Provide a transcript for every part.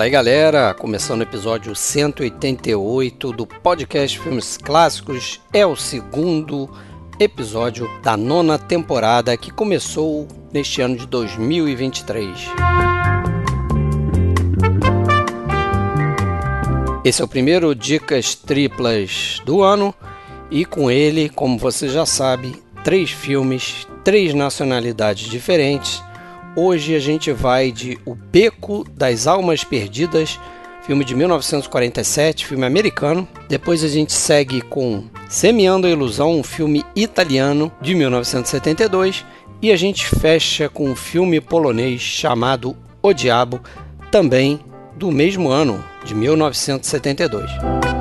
Fala aí galera, começando o episódio 188 do podcast Filmes Clássicos, é o segundo episódio da nona temporada que começou neste ano de 2023. Esse é o primeiro Dicas Triplas do ano. E com ele, como você já sabe, três filmes, três nacionalidades diferentes Hoje a gente vai de O Beco das Almas Perdidas, filme de 1947, filme americano. Depois a gente segue com Semeando a Ilusão, um filme italiano de 1972. E a gente fecha com um filme polonês chamado O Diabo, também do mesmo ano, de 1972.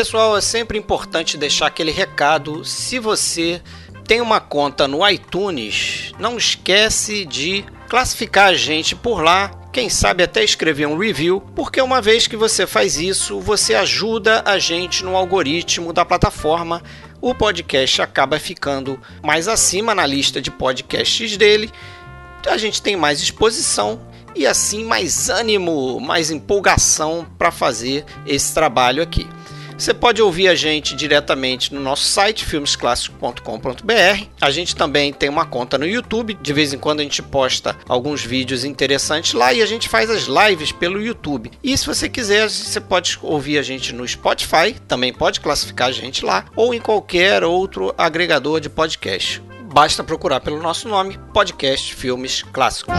Pessoal, é sempre importante deixar aquele recado. Se você tem uma conta no iTunes, não esquece de classificar a gente por lá. Quem sabe até escrever um review, porque uma vez que você faz isso, você ajuda a gente no algoritmo da plataforma. O podcast acaba ficando mais acima na lista de podcasts dele. A gente tem mais exposição e assim mais ânimo, mais empolgação para fazer esse trabalho aqui. Você pode ouvir a gente diretamente no nosso site filmesclassicos.com.br. A gente também tem uma conta no YouTube. De vez em quando a gente posta alguns vídeos interessantes lá e a gente faz as lives pelo YouTube. E se você quiser, você pode ouvir a gente no Spotify, também pode classificar a gente lá ou em qualquer outro agregador de podcast. Basta procurar pelo nosso nome, Podcast Filmes Clássicos.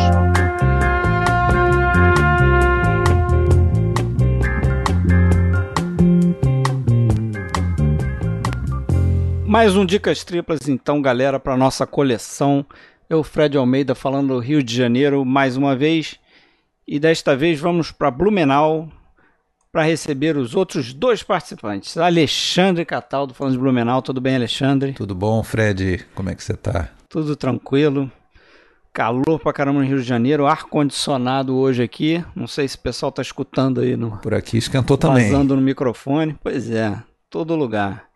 Mais um Dicas Triplas, então, galera, para nossa coleção. Eu, Fred Almeida, falando do Rio de Janeiro mais uma vez. E desta vez vamos para Blumenau para receber os outros dois participantes. Alexandre Cataldo, falando de Blumenau. Tudo bem, Alexandre? Tudo bom, Fred? Como é que você tá? Tudo tranquilo. Calor pra caramba no Rio de Janeiro, ar-condicionado hoje aqui. Não sei se o pessoal tá escutando aí no. Por aqui esquentou também. Vazando no microfone. Pois é, todo lugar.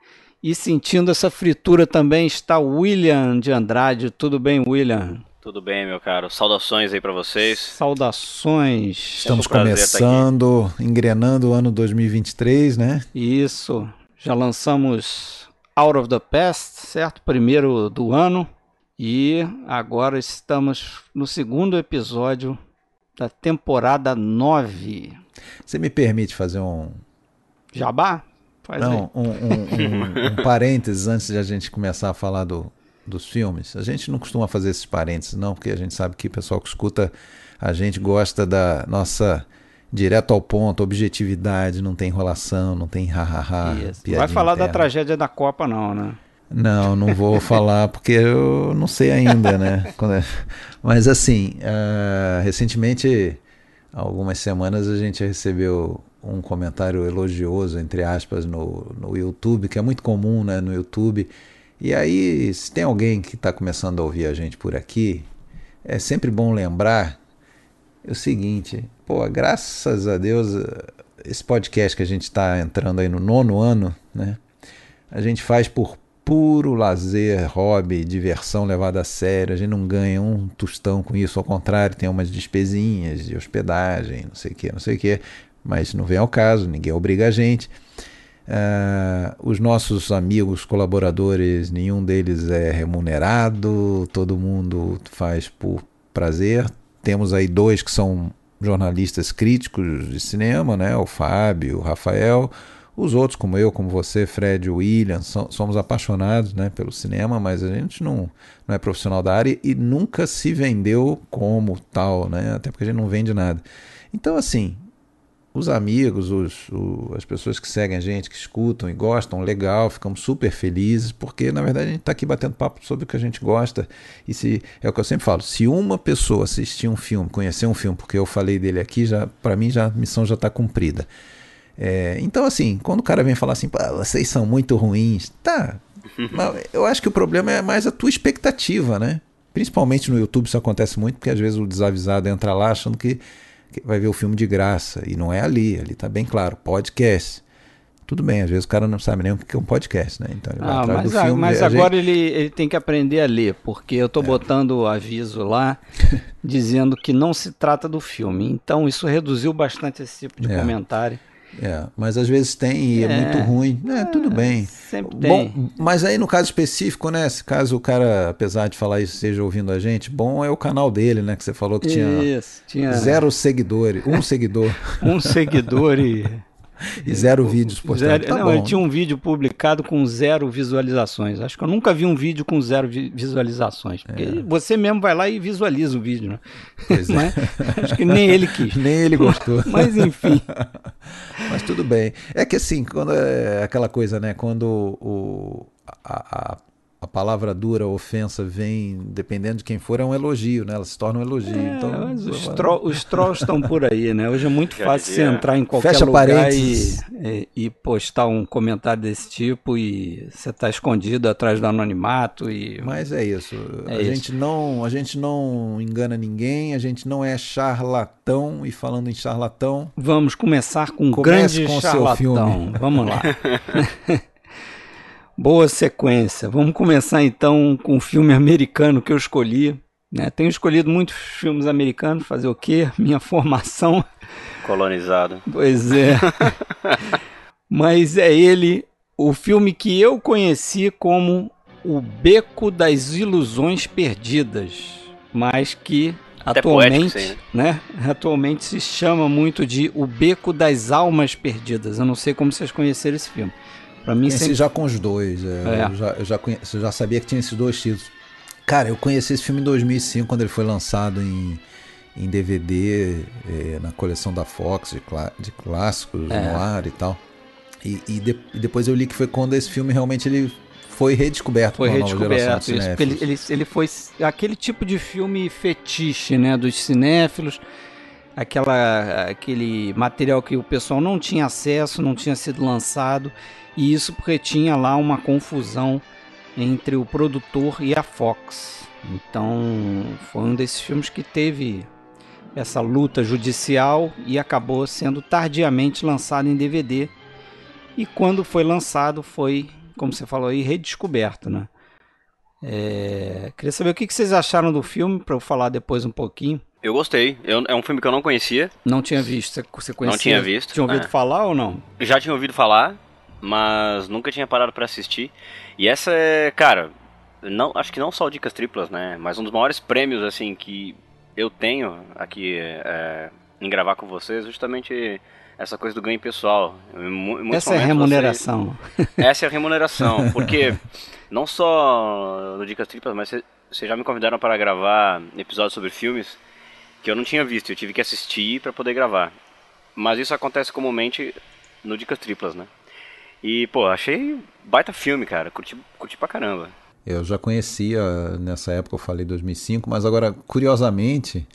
E sentindo essa fritura também está o William de Andrade. Tudo bem, William? Tudo bem, meu caro. Saudações aí para vocês. Saudações. Estamos começando, engrenando o ano 2023, né? Isso. Já lançamos Out of the Past, certo? Primeiro do ano. E agora estamos no segundo episódio da temporada 9. Você me permite fazer um. Jabá? Faz Não, um, um, um, um parênteses antes de a gente começar a falar do, dos filmes. A gente não costuma fazer esses parênteses, não, porque a gente sabe que o pessoal que escuta a gente gosta da nossa direto ao ponto, objetividade, não tem enrolação, não tem ha-ha-ha. Não vai falar interna. da tragédia da Copa, não, né? Não, não vou falar porque eu não sei ainda, né? É, mas assim, uh, recentemente, algumas semanas, a gente recebeu um comentário elogioso, entre aspas, no, no YouTube, que é muito comum né, no YouTube. E aí, se tem alguém que está começando a ouvir a gente por aqui, é sempre bom lembrar o seguinte: pô, graças a Deus, esse podcast que a gente está entrando aí no nono ano, né? A gente faz por puro lazer, hobby, diversão levada a sério. A gente não ganha um tostão com isso, ao contrário, tem umas despesinhas de hospedagem, não sei o que, não sei o que mas não vem ao caso, ninguém obriga a gente. Uh, os nossos amigos, colaboradores, nenhum deles é remunerado, todo mundo faz por prazer. Temos aí dois que são jornalistas críticos de cinema, né? o Fábio, o Rafael. Os outros, como eu, como você, Fred, William, somos apaixonados né, pelo cinema, mas a gente não, não é profissional da área e nunca se vendeu como tal, né? até porque a gente não vende nada. Então, assim, os amigos, os, o, as pessoas que seguem a gente, que escutam e gostam, legal, ficamos super felizes, porque na verdade a gente está aqui batendo papo sobre o que a gente gosta. E se é o que eu sempre falo: se uma pessoa assistir um filme, conhecer um filme, porque eu falei dele aqui, já para mim já a missão já está cumprida. É, então, assim, quando o cara vem falar assim, vocês são muito ruins, tá. eu acho que o problema é mais a tua expectativa, né? Principalmente no YouTube isso acontece muito, porque às vezes o desavisado entra lá achando que vai ver o filme de graça. E não é ali, ali está bem claro, podcast. Tudo bem, às vezes o cara não sabe nem o que é um podcast, né? Então ele vai ah, atrás mas, do filme. mas agora gente... ele, ele tem que aprender a ler, porque eu tô é. botando o aviso lá dizendo que não se trata do filme. Então isso reduziu bastante esse tipo de É. comentário. É, mas às vezes tem e é, É. muito ruim. É, tudo bem. Sempre tem. Bom, mas aí no caso específico, né? Se caso o cara, apesar de falar isso, esteja ouvindo a gente, bom é o canal dele, né? Que você falou que tinha Isso, tinha zero seguidores, um seguidor um seguidor e e zero vídeos postados. Zero- Tá não, bom. ele tinha um vídeo publicado com zero visualizações. Acho que eu nunca vi um vídeo com zero vi- visualizações. Porque você mesmo vai lá e visualiza o vídeo, né? Pois é. Mas acho que nem ele quis. Nem ele gostou. Mas enfim. Mas tudo bem. É que assim, quando é aquela coisa, né? Quando o, a, a, a palavra dura, a ofensa vem, dependendo de quem for, é um elogio, né? Ela se torna um elogio. É, então, mas os, tro os trolls estão por aí, né? Hoje é muito fácil você entrar em qualquer Fecha lugar e, e, e postar um comentário desse tipo e você tá escondido atrás do anonimato e Mas é isso. É a, isso. Gente não, a gente não engana ninguém, a gente não é charlatão. E falando em charlatão, Vamos começar com um grande com o seu charlatão. filme. Vamos lá. Boa sequência. Vamos começar então com um filme americano que eu escolhi. Né? Tenho escolhido muitos filmes americanos, fazer o quê? Minha formação. Colonizado. Pois é. Mas é ele, o filme que eu conheci como O Beco das Ilusões Perdidas, mas que Até atualmente, poético isso né, atualmente se chama muito de O Beco das Almas Perdidas. Eu não sei como vocês conheceram esse filme. Para mim conheci sempre já com os dois. é, É. Eu, já, eu, já conhe- eu já sabia que tinha esses dois títulos. Cara, eu conheci esse filme em 2005, quando ele foi lançado em, em DVD, é, na coleção da Fox, de, clá- de clássicos É. no ar e tal. E, e de- e depois eu li que foi quando esse filme realmente ele foi redescoberto foi redescoberto de isso, ele, ele, ele foi aquele tipo de filme fetiche, né, dos cinéfilos, aquela, aquele material que o pessoal não tinha acesso, não tinha sido lançado, e isso porque tinha lá uma confusão entre o produtor e a Fox. Então, foi um desses filmes que teve essa luta judicial e acabou sendo tardiamente lançado em DVD. E quando foi lançado, foi, como você falou aí, redescoberto, né? É, queria saber o que vocês acharam do filme, para eu falar depois um pouquinho. Eu gostei. Eu- é um filme que eu não conhecia. Não tinha visto, você, você conhecia? tinha visto, Tinha ouvido é. falar ou não? Já tinha ouvido falar, mas nunca tinha parado pra assistir. E essa é, cara, não, acho que não só dicas triplas, né? Mas um dos maiores prêmios, assim, que eu tenho aqui é, em gravar com vocês, justamente essa coisa do ganho pessoal. Essa é remuneração. vocês- essa é a remuneração, porque não só no Dicas Triplas, mas vocês já me convidaram para gravar episódios sobre filmes que eu não tinha visto, eu tive que assistir para poder gravar. Mas isso acontece comumente no Dicas Triplas, né? E, pô, achei baita filme, cara. Curti, curti pra caramba. Eu já conhecia nessa época, eu falei 2005, mas agora, curiosamente,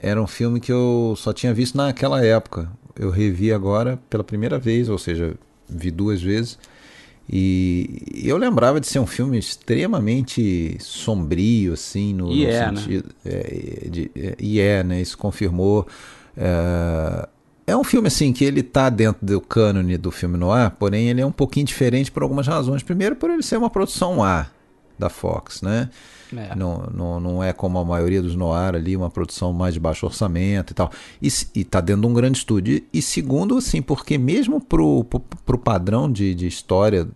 era um filme que eu só tinha visto naquela época. Eu revi agora pela primeira vez, ou seja, vi duas vezes. E eu lembrava de ser um filme extremamente sombrio, assim, no, E no é, né? sentido. É, de- é, e é, né? Isso confirmou. É, é um filme, assim, que ele tá dentro do cânone do filme no ar, porém ele é um pouquinho diferente por algumas razões. Primeiro, por ele ser uma produção A da Fox, né? É. Não, não, não é como a maioria dos noir ali, uma produção mais de baixo orçamento e tal. E, e tá dentro de um grande estúdio. E, e segundo, assim, porque mesmo pro, pro, pro padrão de, de história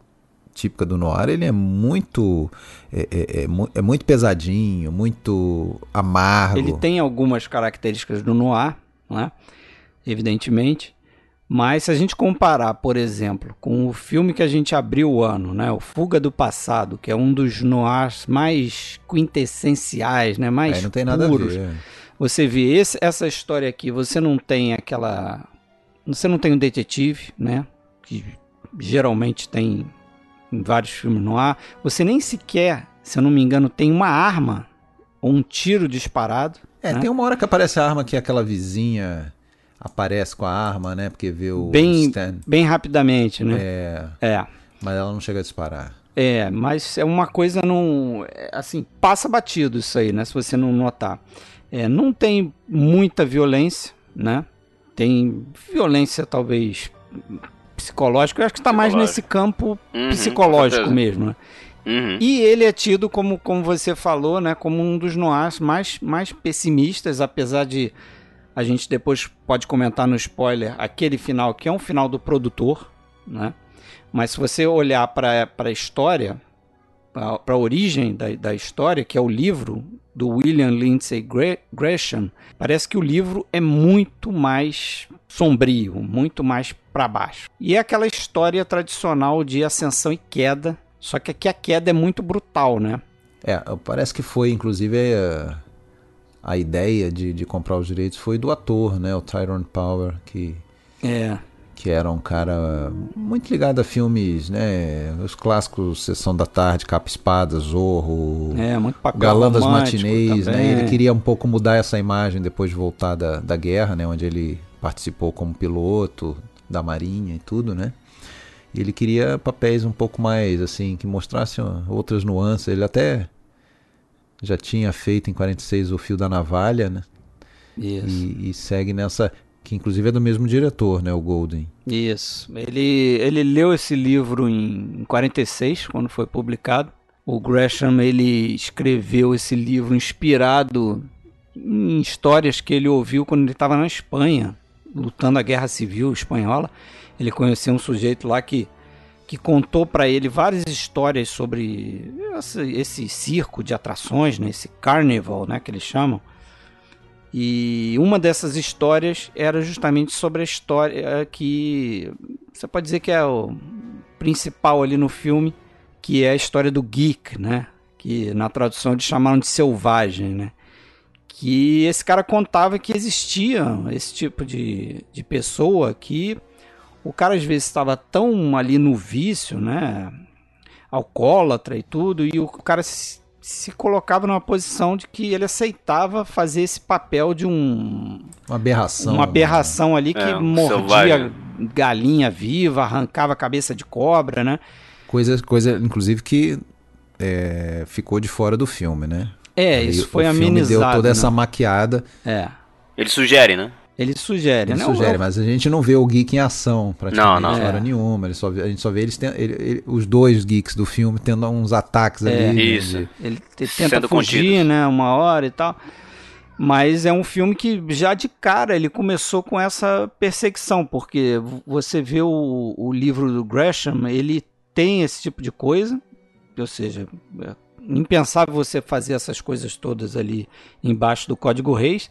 típica do noir, ele é muito é, é, é é muito pesadinho, muito amargo. Ele tem algumas características do noir, né? evidentemente. Mas se a gente comparar, por exemplo, com o filme que a gente abriu o ano, né, o Fuga do Passado, que é um dos noirs mais quintessenciais, né, mais não tem nada puros. a ver. Você vê esse- essa história aqui, você não tem aquela, você não tem um detetive, né, que geralmente tem em vários filmes no ar. Você nem sequer, se eu não me engano, tem uma arma ou um tiro disparado. É, né? tem uma hora que aparece a arma que aquela vizinha aparece com a arma, né? Porque vê o bem, Stan. bem rapidamente, né? É, É. mas ela não chega a disparar. É, mas é uma coisa não. é, Assim, passa batido isso aí, né? Se você não notar. É, não tem muita violência, né? Tem violência, talvez, psicológico. Eu acho que está mais nesse campo uhum, psicológico mesmo. Né? Uhum. E ele é tido como, como você falou, né, como um dos noirs mais, mais pessimistas, apesar de a gente depois pode comentar no spoiler aquele final que é um final do produtor, né? Mas se você olhar para a história, para a origem da, da história, que é o livro do William Lindsay Gresham, parece que o livro é muito mais sombrio, muito mais para baixo. E é aquela história tradicional de ascensão e queda, só que aqui a queda é muito brutal, né? É, parece que foi, inclusive, a, a ideia de, de comprar os direitos foi do ator, né? O Tyrone Power, que... É que era um cara muito ligado a filmes, né? Os clássicos Sessão da Tarde, Capa Espada, Zorro, é, muito Galã das Matinês, né? Ele queria um pouco mudar essa imagem depois de voltar da, da guerra, né? Onde ele participou como piloto da Marinha e tudo, né? E ele queria papéis um pouco mais, assim, que mostrassem outras nuances. Ele até já tinha feito em 46 o Fio da Navalha, né? Isso. E, e segue nessa que inclusive é do mesmo diretor, né, o Golden. Isso. Ele, ele leu esse livro em 46, quando foi publicado. O Gresham ele escreveu esse livro inspirado em histórias que ele ouviu quando ele estava na Espanha, lutando a Guerra Civil espanhola. Ele conheceu um sujeito lá que, que contou para ele várias histórias sobre esse, esse circo de atrações, né, esse carnival, né, que eles chamam e uma dessas histórias era justamente sobre a história que você pode dizer que é o principal ali no filme, que é a história do geek, né? Que na tradução eles chamaram de selvagem, né? Que esse cara contava que existia esse tipo de, de pessoa que o cara às vezes estava tão ali no vício, né? Alcoólatra e tudo, e o cara se se colocava numa posição de que ele aceitava fazer esse papel de um uma aberração uma aberração né? ali que é, um mordia selvagem. galinha viva arrancava a cabeça de cobra né coisa coisa inclusive que é, ficou de fora do filme né é isso foi amenizado deu toda né? essa maquiada é ele sugere né ele sugere, ele né? sugere, mas a gente não vê o geek em ação praticamente não, não. hora é. nenhuma. Ele só vê, a gente só vê eles tendo, ele, ele, os dois geeks do filme tendo uns ataques é, ali. Isso. Ele, ele tenta Sendo fugir, né? Uma hora e tal. Mas é um filme que já de cara ele começou com essa perseguição, porque você vê o, o livro do Gresham, ele tem esse tipo de coisa, ou seja, é impensável você fazer essas coisas todas ali embaixo do Código Reis.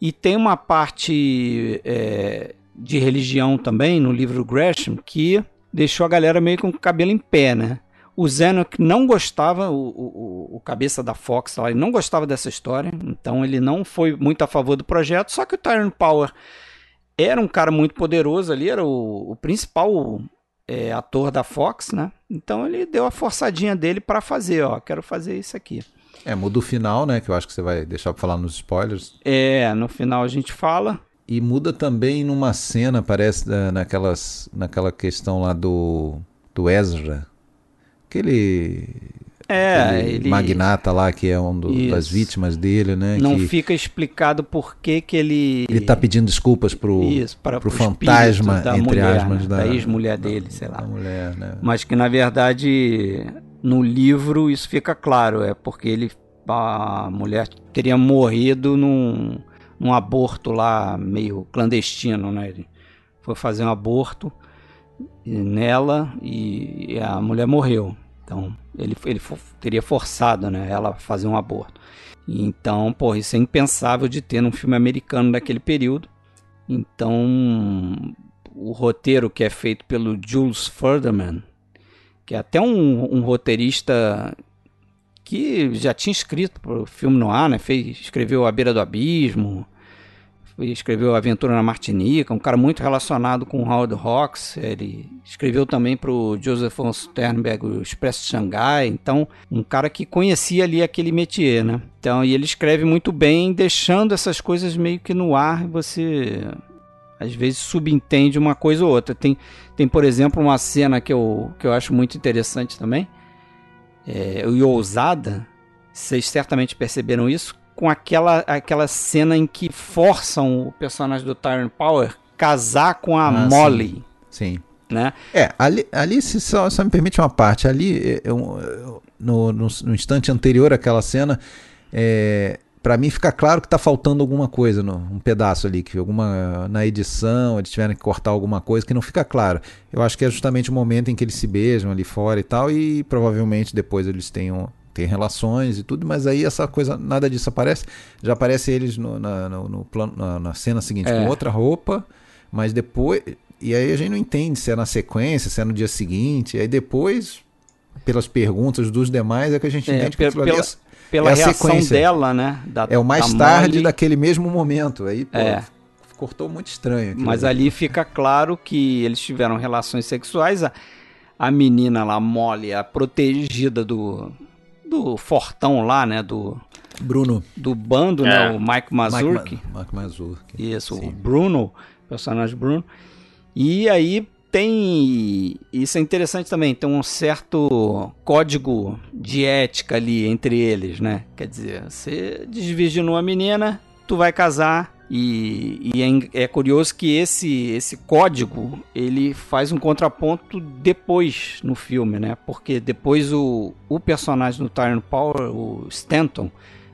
E tem uma parte é, de religião também no livro Gresham que deixou a galera meio com o cabelo em pé, né? O Zenock não gostava, o, o, o, cabeça da Fox lá, ele não gostava dessa história, então ele não foi muito a favor do projeto. Só que o Tyrone Power era um cara muito poderoso ali, era o, o principal é, ator da Fox, né? Então ele deu a forçadinha dele para fazer, ó, quero fazer isso aqui. É, muda o final, né? Que eu acho que você vai deixar pra falar nos spoilers. É, no final a gente fala. E muda também numa cena, parece, naquelas, naquela questão lá do, do Ezra. Aquele. É, ele... magnata lá que é um do, das vítimas dele, né? Não que fica explicado por que que ele... Ele tá pedindo desculpas pro, Isso, para, pro, pro fantasma, da entre mulher, aspas, né? da, da ex-mulher dele, sei lá. Da mulher, né? Mas que na verdade no livro isso fica claro, é porque ele a mulher teria morrido num, num aborto lá meio clandestino, né? Ele foi fazer um aborto nela e a mulher morreu. Então ele, ele teria forçado, né, ela a fazer um aborto. Então, pô, isso é impensável de ter num filme americano daquele período. Então, o roteiro que é feito pelo Jules Furderman, que é até um, um roteirista que já tinha escrito para o filme no ar, né? Fez, escreveu A Beira do Abismo, escreveu Aventura na Martinica, um cara muito relacionado com Howard Hawks. Ele escreveu também para o Joseph von Sternberg o Expresso de Xangai. Então, um cara que conhecia ali aquele métier, né? Então, e ele escreve muito bem, deixando essas coisas meio que no ar. Você às vezes subentende uma coisa ou outra. Tem, tem por exemplo, uma cena que eu, que eu acho muito interessante também, é, e ousada, vocês certamente perceberam isso, com aquela, aquela cena em que forçam o personagem do Tyrone Power casar com a ah, Molly. Sim. sim. né? É, ali, ali se só, só me permite uma parte, ali eu, eu, no, no, no, instante anterior àquela cena, é, para mim fica claro que tá faltando alguma coisa, no, um pedaço ali, que alguma na edição, eles tiveram que cortar alguma coisa que não fica claro. Eu acho que é justamente o momento em que eles se beijam ali fora e tal, e provavelmente depois eles tenham tem relações e tudo, mas aí essa coisa, nada disso aparece. Já aparece eles no, na, no, no plano, na, na, cena seguinte é. com outra roupa, mas depois. E aí a gente não entende se é na sequência, se é no dia seguinte. E aí depois, pelas perguntas dos demais, é que a gente é, entende que pela, é pela é reação sequência. dela, né? Da, é o mais tarde Molly. daquele mesmo momento. Aí, pô, é. cortou muito estranho. Mas ali. fica claro que eles tiveram relações sexuais. A, a menina lá, Molly, a protegida do, do fortão lá, né? Do Bruno. Do bando, né, é. né? O Mike Mazurki. Mike, Mike Mazurki. Isso, Sim. o Bruno, personagem Bruno. E aí tem. Isso é interessante também, tem um certo código de ética ali entre eles, né? Quer dizer, você desvirginou a menina, tu vai casar. E, e é, é, curioso que esse, esse código ele faz um contraponto depois no filme, né? Porque depois o, o personagem do Tyrone Power, o Stanton,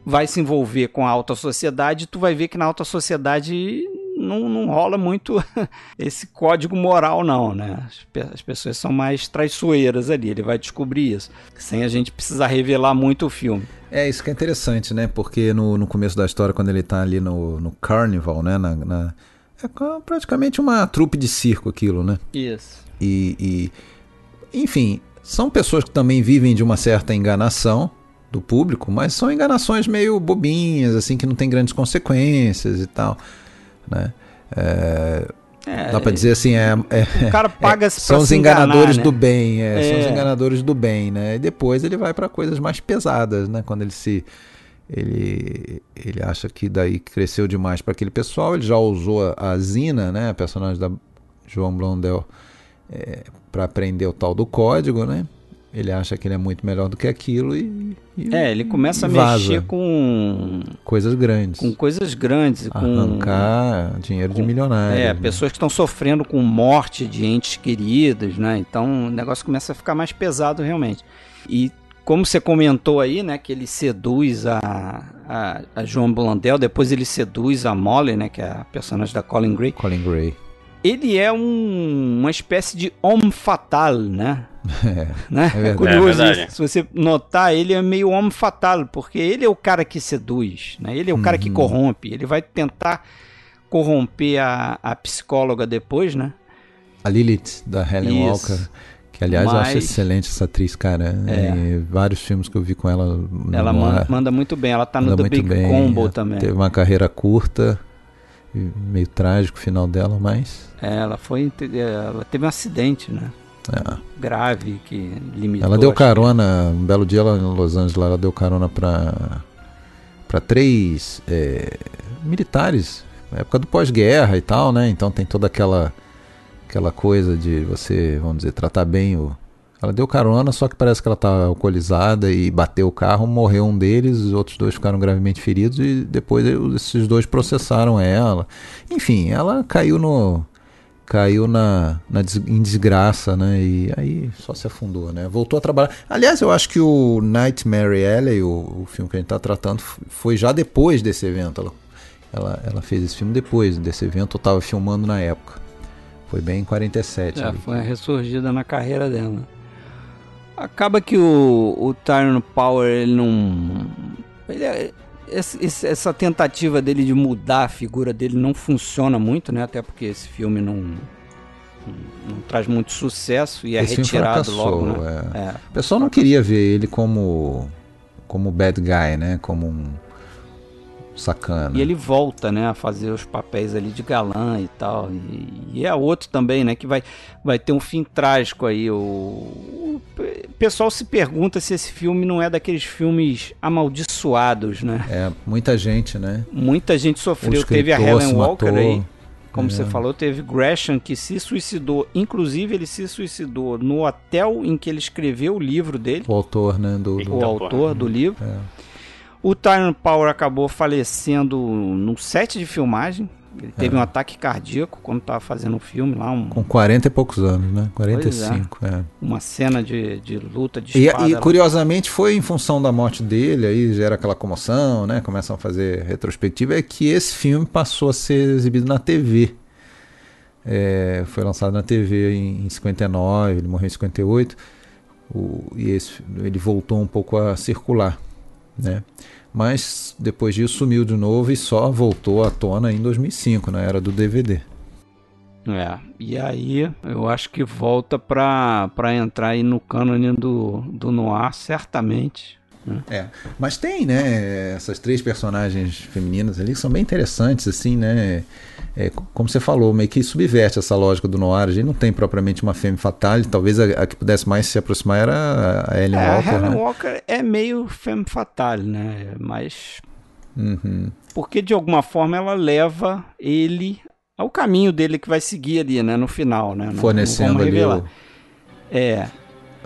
vai se envolver com a alta sociedade. E tu vai ver que na alta sociedade não, não rola muito esse código moral, não, né? As, as, pessoas são mais traiçoeiras ali, ele vai descobrir isso, sem a gente precisar revelar muito o filme. É, isso que é interessante, né? Porque no, no começo da história, quando ele tá ali no, no Carnival, né? Na, na, é praticamente uma trupe de circo aquilo, né? Isso. E, e, enfim, são pessoas que também vivem de uma certa enganação do público, mas são enganações meio bobinhas, assim, que não tem grandes consequências e tal. Né? É, é, dá para dizer assim, é, é o cara paga é, são os enganadores enganar, né? do bem, é, são os é. enganadores do bem, né? E depois ele vai para coisas mais pesadas, né? Quando ele se ele ele acha que daí cresceu demais para aquele pessoal, ele já usou a Zina, né, a personagem da João Blondel, é, para aprender o tal do código, né? Ele acha que ele é muito melhor do que aquilo e. e é, ele começa a mexer com. Coisas grandes. Com coisas grandes. Arrancar com, dinheiro com, de milionários. É, né? pessoas que estão sofrendo com morte de entes queridos, né? Então o negócio começa a ficar mais pesado realmente. E como você comentou aí, né, que ele seduz a, a, a Joan Blondell, depois ele seduz a Molly, né, que é a personagem da Colin Gray. Colin Gray. Ele é um, uma espécie de homme fatal, né? É, né? é, é curioso é isso. Se você notar, ele é meio homem fatal, porque ele é o cara que seduz, né? Ele é o uhum. cara que uhum. corrompe. Ele vai tentar corromper a, a psicóloga depois, né? A Lilith, da Helen isso. Walker. Que, aliás, Mas, eu acho excelente essa atriz, cara. É. vários filmes que eu vi com ela. Ela manda, manda, muito bem. Ela tá no The Big bem. Combo também. Teve uma carreira curta, meio trágico o final dela, mas. É, ela foi. Ela teve um acidente, né? é. grave que limitou. Ela deu carona, um belo dia lá em Los Angeles, ela deu carona para para três é, militares, na época do pós-guerra e tal, né? Então tem toda aquela aquela coisa de você, vamos dizer, tratar bem o ela deu carona, só que parece que ela tá alcoolizada e bateu o carro, morreu um deles, os outros dois ficaram gravemente feridos e depois esses dois processaram ela. Enfim, ela caiu no caiu na, na em desgraça, né? E aí só se afundou, né? Voltou a trabalhar. Aliás, eu acho que o Nightmare Alley, o, o filme que a gente está tratando, foi já depois desse evento. Ela, ela, ela fez esse filme depois desse evento, eu estava filmando na época. Foi bem em 47. Já ali. foi a ressurgida na carreira dela. Acaba que o, o Tyrone Power, ele não... Ele é, esse, essa tentativa dele de mudar a figura dele não funciona muito, né? Até porque esse filme não, não, não traz muito sucesso e é esse retirado logo. Né? É. É. O pessoal não queria ver ele como como bad guy, né? Como um sacana. E ele volta, né, a fazer os papéis ali de galã e tal. E, e é outro também, né, que vai, vai ter um fim trágico aí. O, o, pessoal se pergunta se esse filme não é daqueles filmes amaldiçoados, né? É, muita gente, né? Muita gente sofreu. Teve a Helen Walker aí. Como é. você falou, teve Gresham que se suicidou. Inclusive, ele se suicidou no hotel em que ele escreveu o livro dele. O autor, né? Do, do... O autor do livro. É. O Tyrone Power acabou falecendo no set de filmagem. Ele teve um ataque cardíaco quando estava fazendo um filme lá. Um, Com 40 e poucos anos, né? 45, é. uma cena de, de luta de E, espada. e lá. curiosamente foi em função da morte dele, aí gera aquela comoção, né? Começam a fazer retrospectiva, é que esse filme passou a ser exibido na TV. É, foi lançado na TV em, em 59, ele morreu em 58, o, e esse, ele voltou um pouco a circular, né? Mas depois disso sumiu de novo e só voltou à tona em 2005, na era do DVD. É, e aí eu acho que volta pra, pra entrar aí no cânone do, do Noir, certamente. É, mas tem, né, essas três personagens femininas ali que são bem interessantes, assim, né, é, como você falou, meio que subverte essa lógica do noir, a gente não tem propriamente uma femme fatale, talvez a, a que pudesse mais se aproximar era a Ellen é, Walker, a Helen né? Walker é meio femme fatale, né? Mas Uhum. porque de alguma forma ela leva ele ao caminho dele que vai seguir ali, né? No final, né? Não- não Fornecendo ali o- É,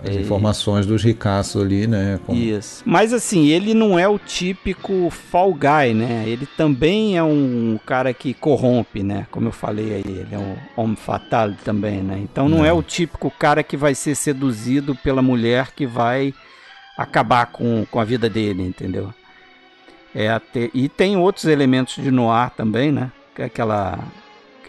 as informações dos ricaços ali, né, como- Isso. Mas assim, ele não é o típico fall guy, né? Ele também é um cara que corrompe, né? Como eu falei aí, ele é um homem fatal também, né? Então não, Não. é o típico cara que vai ser seduzido pela mulher que vai acabar com, com a vida dele, entendeu? É até... E tem outros elementos de noir também, né? Que é aquela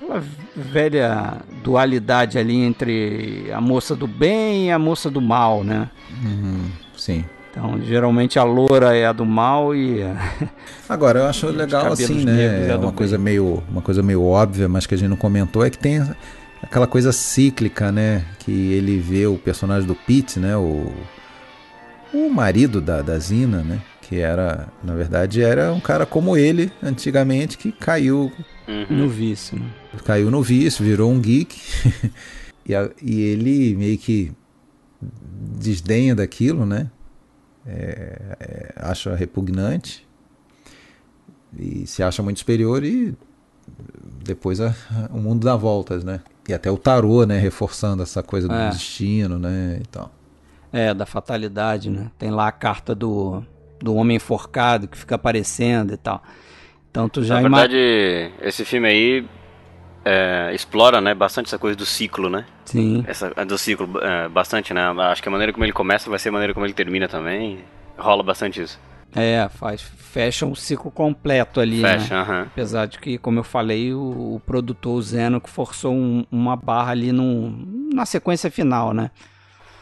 aquela velha dualidade ali entre a moça do bem e a moça do mal, né? Uhum, sim. Então, geralmente a loura é a do mal e Agora, eu acho legal assim, né? é uma bem. coisa meio, uma coisa meio óbvia, mas que a gente não comentou é que tem aquela coisa cíclica, né? Que ele vê o personagem do Pete, né? O, o marido da, da Zina, né? Que era, na verdade, era um cara como ele antigamente que caiu, Uhum. no vício. Né? caiu no vício, virou um geek e, a- e ele meio que desdenha daquilo, né? É, é, acha repugnante e se acha muito superior e depois a- a- o mundo dá voltas, né? E até o tarô, né? Reforçando essa coisa do É. destino, né? E tal. É, da fatalidade, né? Tem lá a carta do, do homem enforcado que fica aparecendo e tal. Então tu já Na verdade, esse filme aí é, explora, né, bastante essa coisa do ciclo, né? Sim. Essa, do ciclo, é, bastante, né? Acho que a maneira como ele começa vai ser a maneira como ele termina também. Rola bastante isso. É, faz, fecha um ciclo completo ali, né? Fecha, aham. Apesar de que, como eu falei, o, o produtor o Zeno que forçou um- uma barra ali num, na sequência final, né?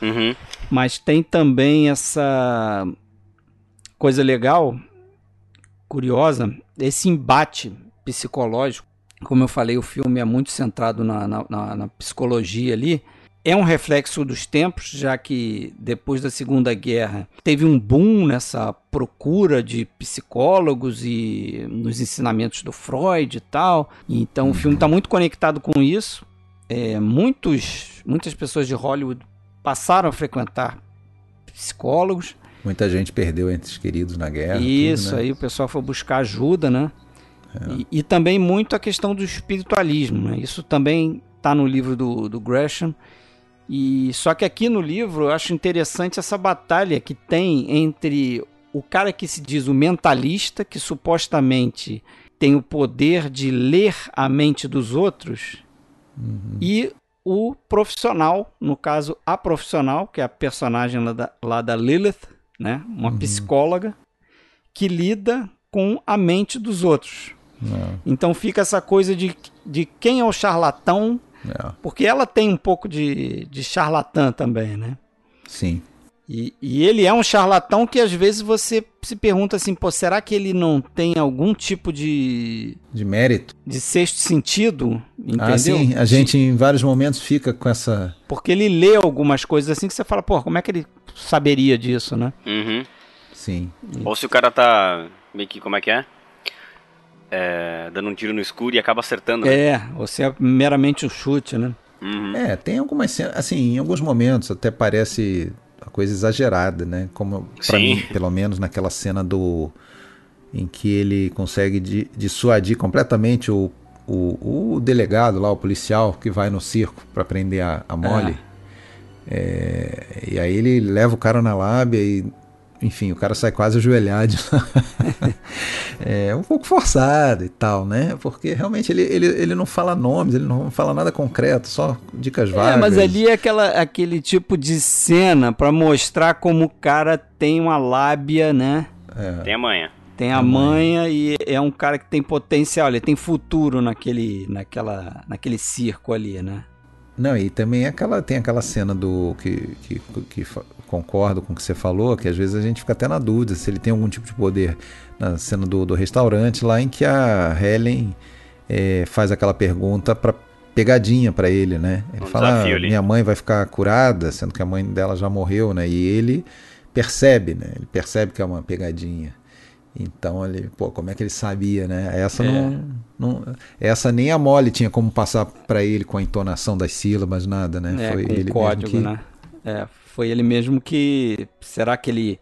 Uhum. Mas tem também essa coisa legal, curiosa, esse embate psicológico. Como eu falei, o filme é muito centrado na, na- na- na psicologia ali. É um reflexo dos tempos, já que depois da Segunda Guerra teve um boom nessa procura de psicólogos e nos ensinamentos do Freud e tal. Então o filme está muito conectado com isso. É, muitos, muitas pessoas de Hollywood passaram a frequentar psicólogos. Muita gente perdeu entes queridos na guerra. Isso, tudo, né? aí o pessoal foi buscar ajuda, né? E, e também muito a questão do espiritualismo, né? Isso também está no livro do, do Gresham. E só que aqui no livro eu acho interessante essa batalha que tem entre o cara que se diz o mentalista, que supostamente tem o poder de ler a mente dos outros, e o profissional, no caso a profissional, que é a personagem lá da, lá da Lilith, né? uma psicóloga, que lida com a mente dos outros. É, Então fica essa coisa de, de quem é o charlatão, é, porque ela tem um pouco de, de charlatã também, né? sim. E, e ele é um charlatão que às vezes você se pergunta assim, pô, será que ele não tem algum tipo de, De mérito. de sexto sentido? Entendeu? Ah, sim. A gente em vários momentos fica com essa. Porque ele lê algumas coisas assim que você fala, pô, como é que ele saberia disso, né? Uhum. Sim. Ou se o cara tá meio que, como é que é? É, dando um tiro no escuro e acaba acertando. né? É, você é meramente um chute, né? Uhum. É, tem algumas cenas, assim, em alguns momentos até parece uma coisa exagerada, né? Como Sim. mim, pelo menos naquela cena do em que ele consegue di- dissuadir completamente o, o, o delegado lá, o policial que vai no circo para prender a, a Molly. É, e aí ele leva o cara na lábia e enfim, o cara sai quase ajoelhado. é um pouco forçado e tal, né? Porque realmente ele, ele, ele não fala nomes, ele não fala nada concreto, só dicas vagas. É, mas ali é aquela, aquele tipo de cena para mostrar como o cara tem uma lábia, né? É. Tem a manha. Tem a manha e é um cara que tem potencial, ele tem futuro naquele, naquela, naquele circo ali, né? Não, e também aquela, tem aquela cena do que, que, que concordo com o que você falou, que às vezes a gente fica até na dúvida se ele tem algum tipo de poder. Na cena do, do restaurante, lá em que a Helen é, faz aquela pergunta para pegadinha para ele, né? Ele um fala: ah, minha mãe vai ficar curada, sendo que a mãe dela já morreu, né? E ele percebe, né? Ele percebe que é uma pegadinha. Então ele, pô, como é que ele sabia, né? Essa é. não, não, essa nem a Molly tinha como passar para ele com a entonação das sílabas, nada, né? É, Foi ele código, que... né? É, foi ele mesmo que. Será que ele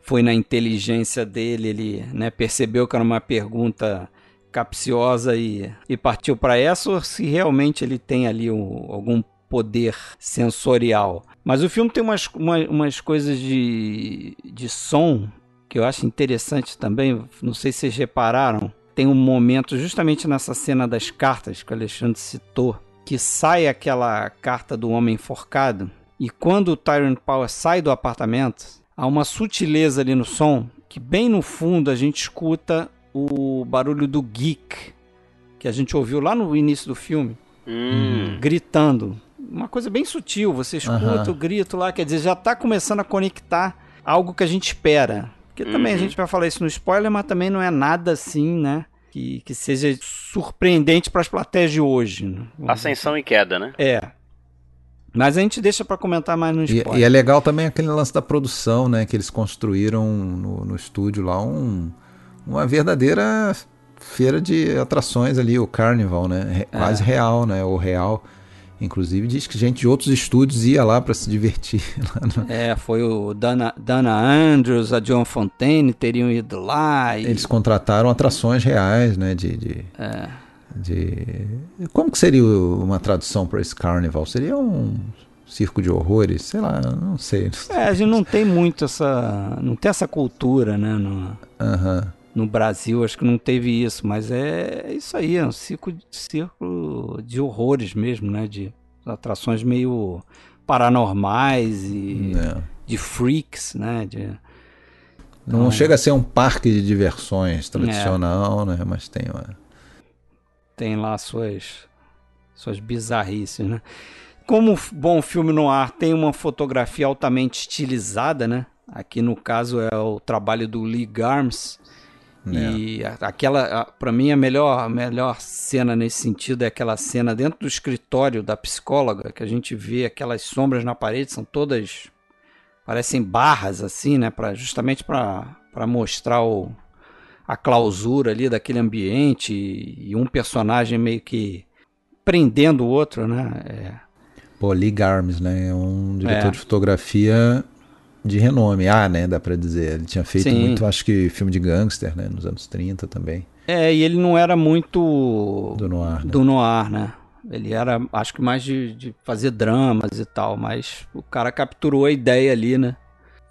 foi na inteligência dele? Ele né, percebeu que era uma pergunta capciosa e, e partiu para essa? Ou se realmente ele tem ali um, algum poder sensorial? Mas o filme tem umas, uma, umas coisas de, de som que eu acho interessante também. Não sei se vocês repararam. Tem um momento, justamente nessa cena das cartas que o Alexandre citou, que sai aquela carta do homem enforcado e quando o Tyrant Power sai do apartamento, há uma sutileza ali no som que bem no fundo a gente escuta o barulho do geek que a gente ouviu lá no início do filme, hum. gritando. Uma coisa bem sutil, você escuta o grito lá, quer dizer, já está começando a conectar algo que a gente espera. Porque uhum. também a gente vai falar isso no spoiler, mas também não é nada assim, né? Que, que seja surpreendente para as plateias de hoje. Né? Ascensão e queda, né? É. Mas a gente deixa para comentar mais no spoiler. E, e, é legal também aquele lance da produção, né? Que eles construíram no, no estúdio lá um, uma verdadeira feira de atrações ali, o Carnival, né? É. Quase real, né? O real. Inclusive diz que gente de outros estúdios ia lá para se divertir. No... É, foi o Dana, Dana Andrews, a John Fontaine teriam ido lá. E... Eles contrataram atrações reais, né? De, de... É de como que seria uma tradução para esse carnival? Seria um circo de horrores, sei lá, não sei. É, a gente não tem muito essa, não tem essa cultura, né, no, no Brasil, acho que não teve isso, mas é isso aí, é um circo, circo de horrores mesmo, né, de atrações meio paranormais e é. de freaks, né, de não então, chega a ser um parque de diversões tradicional, é. né? Mas tem uma tem lá suas, suas bizarrices, né? Como bom filme no ar tem uma fotografia altamente estilizada, né? Aqui no caso é o trabalho do Lee Garms. É. E aquela, para mim, a melhor, a melhor cena nesse sentido é aquela cena dentro do escritório da psicóloga, que a gente vê aquelas sombras na parede, são todas. parecem barras, assim, né? Pra, justamente para mostrar o, a clausura ali daquele ambiente e, um personagem meio que prendendo o outro, né? É. Pô, Lee Garmes, né? É um diretor é. de fotografia de renome. Ah, né? Dá pra dizer. Ele tinha feito Sim. muito, acho que, filme de gangster, né? Nos anos 30 também. É, e ele não era muito... Do noir, né? Do noir, né? Ele era, acho que mais de, de fazer dramas e tal, mas o cara capturou a ideia ali, né?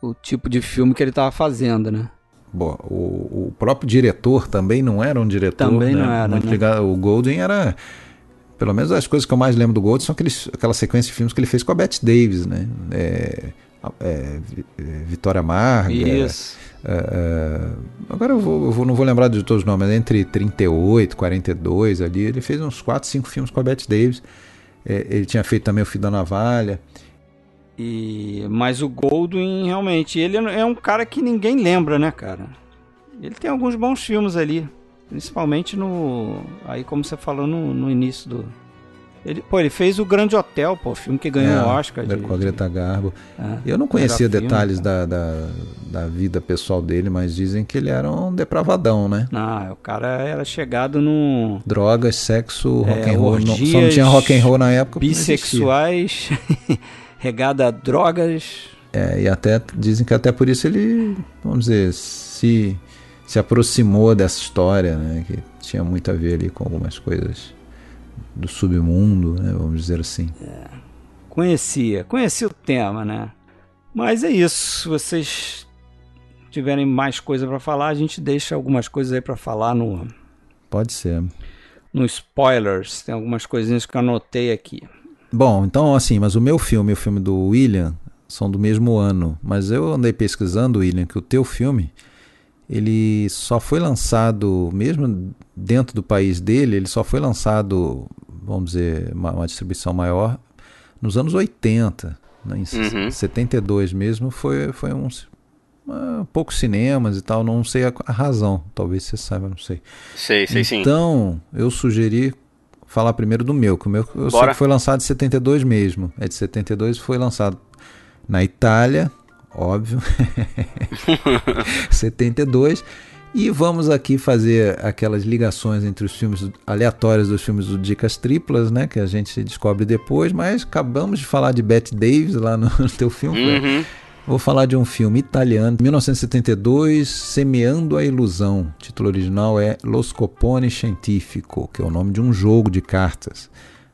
O tipo de filme que ele tava fazendo, né? Bom, o, o, próprio diretor também não era um diretor. Também né? não era. Muito né? ligado. O Golden era. Pelo menos as coisas que eu mais lembro do Golden são aqueles, aquela sequência de filmes que ele fez com a Bette Davis, né? É, é, é Vitória Amarga. Isso. É, é, agora eu, vou, eu vou, não vou lembrar de todos os nomes, mas entre 38 e 42 ali, ele fez uns 4, 5 filmes com a Bette Davis. É, ele tinha feito também O Fio da Navalha. E, mas o Goldwyn, realmente, ele é um cara que ninguém lembra, né, cara? Ele tem alguns bons filmes ali. Principalmente no. Aí, como você falou no, no início do. Ele, pô, ele fez o Grande Hotel, pô, filme que ganhou é, o Oscar. De, com a Greta Garbo. É, eu não conhecia detalhes filme, da, da, da, vida pessoal dele, mas dizem que ele era um depravadão, né? Ah, o cara era chegado no. Drogas, sexo, rock é, and roll. Não, só não tinha rock and roll na época. Bissexuais. regada a drogas. É, e até dizem que até por isso ele, vamos dizer, se, se aproximou dessa história, né? Que tinha muito a ver ali com algumas coisas do submundo, né? Vamos dizer assim. É, conhecia, conhecia o tema, né? Mas é isso, vocês tiverem mais coisa para falar, a gente deixa algumas coisas aí para falar no. Pode ser. No spoilers, tem algumas coisinhas que eu anotei aqui. Bom, então assim, mas o meu filme e o filme do William são do mesmo ano. Mas eu andei pesquisando, William, que o teu filme ele só foi lançado, mesmo dentro do país dele, ele só foi lançado, vamos dizer, uma, uma distribuição maior nos anos 80. Né? Em uhum. 72 mesmo foi, foi uns uh, poucos cinemas e tal, não sei a, a, razão, talvez você saiba, não sei. Sei, sei sim. Então, eu sugeri falar primeiro do meu, que o meu eu sei que foi lançado em 72 mesmo. É de 72 foi lançado na Itália, óbvio. 72. E vamos aqui fazer aquelas ligações entre os filmes aleatórios dos filmes do Dicas Triplas, né? Que a gente descobre depois, mas acabamos de falar de Bette Davis lá no, no teu filme. Uhum. Vou falar de um filme italiano, 1972, Semeando a Ilusão. O título original é Lo Scopone Scientifico, que é o nome de um jogo de cartas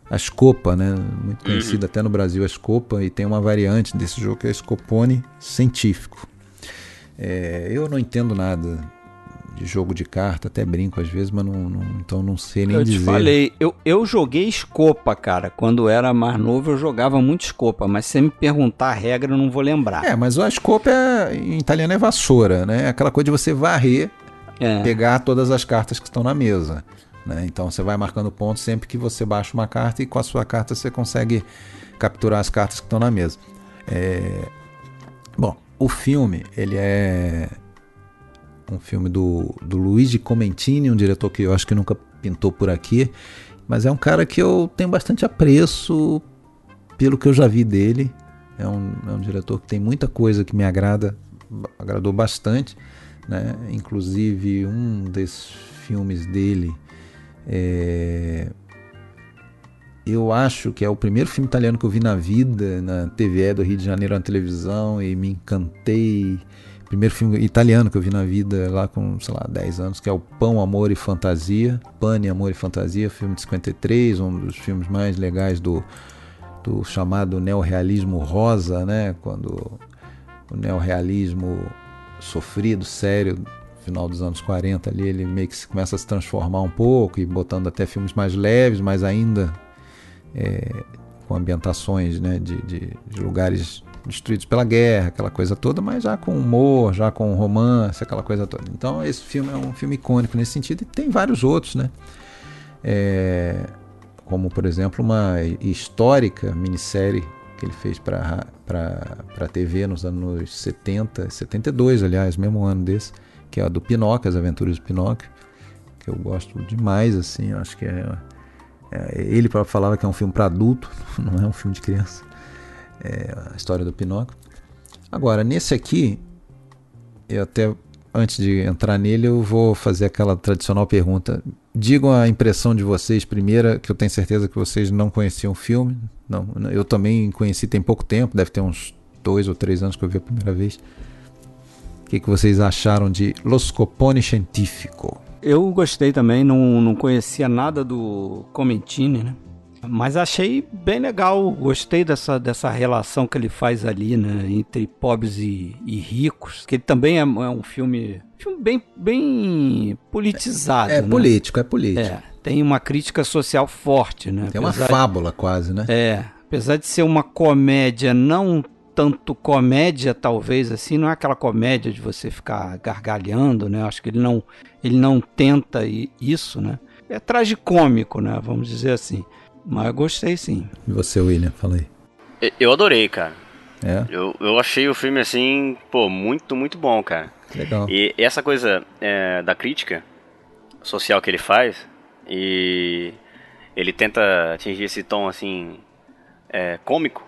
a Scopa, né? Muito uhum. conhecida até no Brasil, a Scopa, e tem uma variante desse jogo que é Scopone científico. É, eu não entendo nada de jogo de carta, até brinco às vezes, mas não, não então não sei nem eu dizer. Eu te falei, eu, eu joguei Scopa, cara. Quando era mais novo eu jogava muito Scopa, mas se me perguntar a regra eu não vou lembrar. É, mas a Scopa é, em italiano é vassoura, né? Aquela coisa de você varrer, é. pegar todas as cartas que estão na mesa. Né? Então você vai marcando pontos sempre que você baixa uma carta e com a sua carta você consegue capturar as cartas que estão na mesa. É... Bom, o filme ele é um filme do, do Luigi Comentini, um diretor que eu acho que nunca pintou por aqui, mas é um cara que eu tenho bastante apreço pelo que eu já vi dele. É um, é um diretor que tem muita coisa que me agrada, agradou bastante. Né? Inclusive um desses filmes dele é... Eu acho que é o primeiro filme italiano que eu vi na vida, na TVE do Rio de Janeiro, na televisão, e me encantei. Primeiro filme italiano que eu vi na vida, lá com, sei lá, 10 anos, que é o Pão, Amor e Fantasia. Pane, Amor e Fantasia, filme de 53, um dos filmes mais legais do, do chamado neorrealismo rosa, né? Quando o neorrealismo sofrido, sério, final dos anos 40 ali, ele meio que começa a se transformar um pouco e botando até filmes mais leves, mas ainda é, com ambientações né, de, de, de, lugares destruídos pela guerra, aquela coisa toda, mas já com humor, já com romance, aquela coisa toda. Então esse filme é um filme icônico nesse sentido e tem vários outros, né? É, como por exemplo uma histórica minissérie que ele fez para a TV nos anos 70, 72 aliás, mesmo ano desse, que é a do Pinóquio, As Aventuras do Pinóquio, que eu gosto demais, assim, acho que é, é ele próprio falava que é um filme para adulto, não é um filme de criança. É a história do Pinóquio. Agora, nesse aqui, eu até antes de entrar nele, eu vou fazer aquela tradicional pergunta. Digam a impressão de vocês, primeira, que eu tenho certeza que vocês não conheciam o filme. Não, eu também conheci tem pouco tempo, deve ter uns dois ou três anos que eu vi a primeira vez. O que, que vocês acharam de Lo Scopone Científico? Eu gostei também, não, não conhecia nada do Comentini, né? Mas achei bem legal, gostei dessa, dessa relação que ele faz ali, né? Entre pobres e, e ricos. Que ele também é, é, um filme, filme bem, bem politizado. É, né? político, é político. É, tem uma crítica social forte, né? Tem uma fábula de, quase, né? É, apesar de ser uma comédia não tanto comédia, talvez, assim, não é aquela comédia de você ficar gargalhando, né? Acho que ele não, ele não tenta isso, né? É tragicômico, né? Vamos dizer assim. Mas eu gostei sim. E você, William? Falei. Eu adorei, cara. É? Eu, eu achei o filme, assim, pô, muito, muito bom, cara. Legal. E essa coisa é, da crítica social que ele faz, e ele tenta atingir esse tom, assim, é, cômico,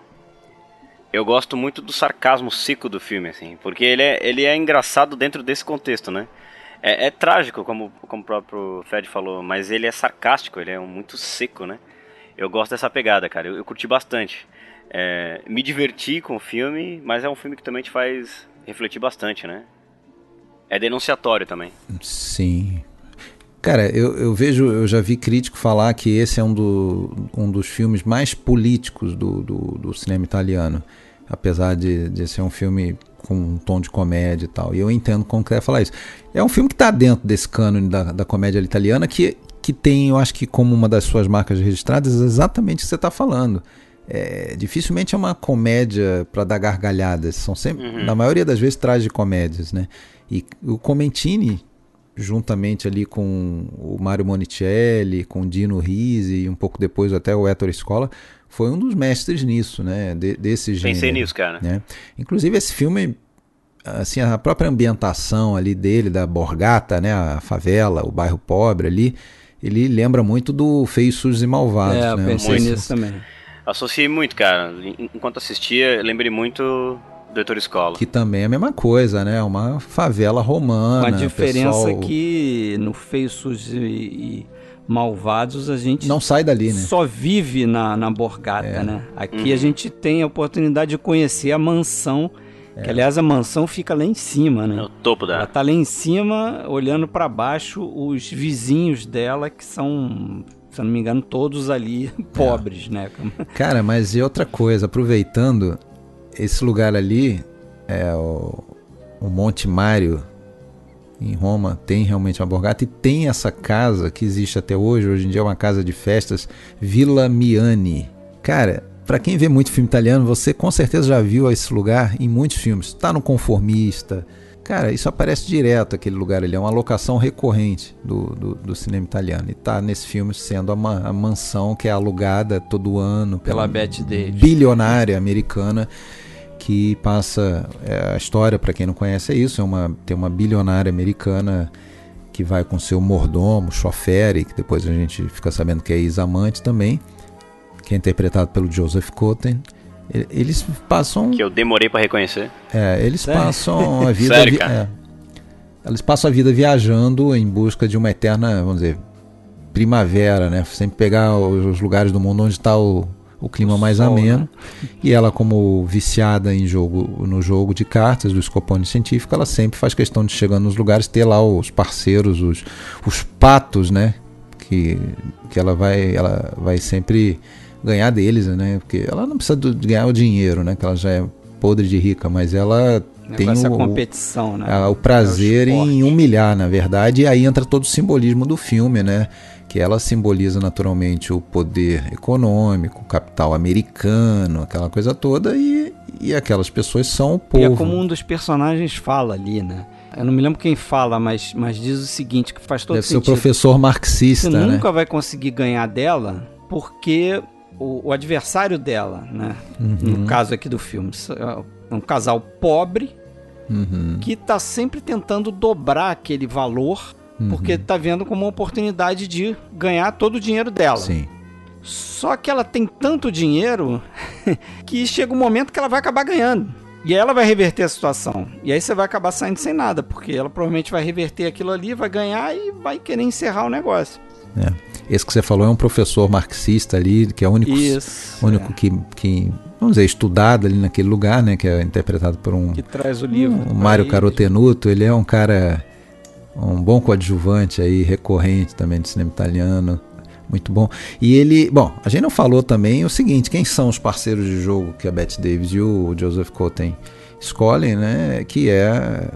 eu gosto muito do sarcasmo seco do filme, assim, porque ele é, ele é engraçado dentro desse contexto, né? É, é trágico, como, como o próprio Fred falou, mas ele é sarcástico, ele é muito seco, né? Eu gosto dessa pegada, cara, eu, eu curti bastante. É, me diverti com o filme, mas é um filme que também te faz refletir bastante, né? É denunciatório também. Sim. Cara, eu, eu vejo, eu já vi crítico falar que esse é um, do, um dos filmes mais políticos do, do, do cinema italiano. Apesar de, de ser um filme com um tom de comédia e tal. E eu entendo como quer falar isso. É um filme que está dentro desse cânone da, da comédia italiana que, que tem, eu acho que como uma das suas marcas registradas, exatamente o que você está falando. É, dificilmente é uma comédia para dar gargalhadas. São sempre, uhum. na maioria das vezes, traz de comédias, né? E o Comentini, juntamente ali com o Mario Monicelli, com o Dino Risi e um pouco depois até o Ettore Scola, foi um dos mestres nisso, né? De, desse gênero. Pensei nisso, cara. Né? Inclusive esse filme, assim, a própria ambientação ali dele, da Borgata, né? A favela, o bairro pobre ali, ele lembra muito do Feios, Sujos e Malvados. É, eu né? pensei nisso também. Associei muito, cara. Enquanto assistia, lembrei muito do Heitor Escola. Que também é a mesma coisa, né? Uma favela romana. Com a diferença pessoal... que no Feios, Sujos e malvados, a gente não sai dali, né? Só vive na, na Borgata, é. né? Aqui uhum. a gente tem a oportunidade de conhecer a mansão, é. que aliás a mansão fica lá em cima, né? É o topo da. Ela tá lá em cima, olhando para baixo, os vizinhos dela que são se eu não me engano, todos ali pobres, né? Cara, mas e outra coisa, aproveitando, esse lugar ali é o, o Monte Mário em Roma tem realmente uma borgata e tem essa casa que existe até hoje, hoje em dia é uma casa de festas, Villa Miani. Cara, para quem vê muito filme italiano, você com certeza já viu esse lugar em muitos filmes. Tá no Conformista. Cara, isso aparece direto aquele lugar ali, é uma locação recorrente do, do, do cinema italiano. E tá nesse filme sendo a, a, mansão que é alugada todo ano pela, pela Bette Davis. bilionária americana que passa é, a história para quem não conhece é isso, é uma tem uma bilionária americana que vai com seu mordomo, chofer, que depois a gente fica sabendo que é ex-amante também, que é interpretado pelo Joseph Cotten. Eles passam que eu demorei para reconhecer. É, eles Sério? passam a vida Sério, cara? É, eles passam a vida viajando em busca de uma eterna, vamos dizer, primavera, né? Sempre pegar os lugares do mundo onde está o, o clima o mais sol, ameno. Né? E ela, como viciada em jogo, no jogo de cartas do Scopone científico, ela sempre faz questão de chegar nos lugares, ter lá os parceiros, os, os patos, né? Que, que ela vai, ela vai sempre ganhar deles, né? Porque ela não precisa de ganhar o dinheiro, né? Que ela já é podre de rica, mas ela tem o, competição, né? o prazer é o em humilhar, na verdade, e aí entra todo o simbolismo do filme, né? que ela simboliza naturalmente o poder econômico, o capital americano, aquela coisa toda, e, e aquelas pessoas são o povo. E é como um dos personagens fala ali, né? Eu não me lembro quem fala, mas, mas diz o seguinte, que faz todo Deve sentido. ser o professor marxista, Você né? nunca vai conseguir ganhar dela porque o, o adversário dela, né? Uhum. No caso aqui do filme, é um casal pobre uhum. que está sempre tentando dobrar aquele valor uhum. porque está vendo como uma oportunidade de ganhar todo o dinheiro dela. Sim. Só que ela tem tanto dinheiro que chega um momento que ela vai acabar ganhando. E aí ela vai reverter a situação. E aí você vai acabar saindo sem nada, porque ela provavelmente vai reverter aquilo ali, vai ganhar e vai querer encerrar o negócio. É. Esse que você falou é um professor marxista ali, que é o único, Isso, único é. que, que, vamos dizer, estudado ali naquele lugar, né? Que é interpretado por um. Que traz o livro. Um, Mário Carotenuto. Ele é um cara um bom coadjuvante aí, recorrente também de cinema italiano. Muito bom. E ele, bom, a gente não falou também o seguinte: quem são os parceiros de jogo que a Bette Davis e o Joseph Cotten escolhem, né? Que é,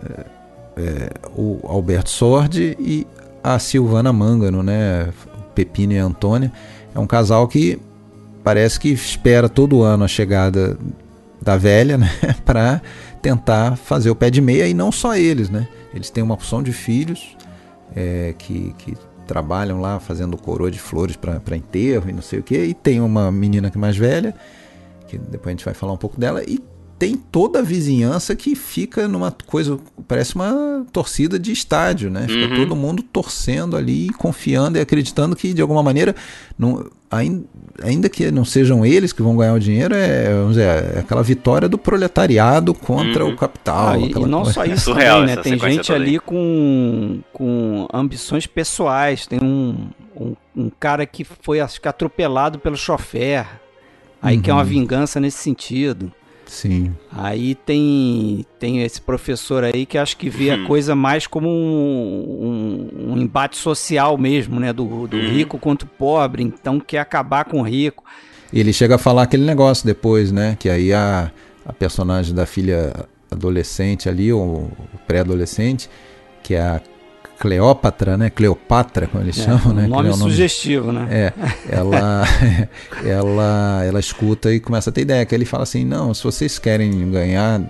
é o Alberto Sordi e a Silvana Mangano, né? Pepino e Antônia. É um casal que parece que espera todo ano a chegada da velha, né? para tentar fazer o pé de meia e não só eles, né? Eles têm uma opção de filhos é, que, que trabalham lá fazendo coroa de flores para enterro e não sei o que. E tem uma menina que é mais velha, que depois a gente vai falar um pouco dela, e tem toda a vizinhança que fica numa coisa, parece uma torcida de estádio, né? Fica uhum. todo mundo torcendo ali, confiando e acreditando que de alguma maneira, não, ainda, ainda que não sejam eles que vão ganhar o dinheiro, é, vamos dizer, é aquela vitória do proletariado contra uhum. o capital. Ah, e, e, não coisa. só isso Surreal, também, né? Tem gente ali com, com ambições pessoais, tem um, um, um cara que foi acho que atropelado pelo chofer, aí uhum. que é uma vingança nesse sentido. Sim. Aí tem, tem esse professor aí que acho que vê a uhum. coisa mais como um, um, um, embate social mesmo, né? Do, do uhum. rico contra o pobre, então quer acabar com o rico. E ele chega a falar aquele negócio depois, né? Que aí a, a personagem da filha adolescente ali, ou pré-adolescente, que é a Cleópatra, né? Cleopatra, como eles é, chamam, né? Nome, é um nome sugestivo, né? É, ela, ela, ela escuta e começa a ter ideia, que ele fala assim, não, se vocês querem ganhar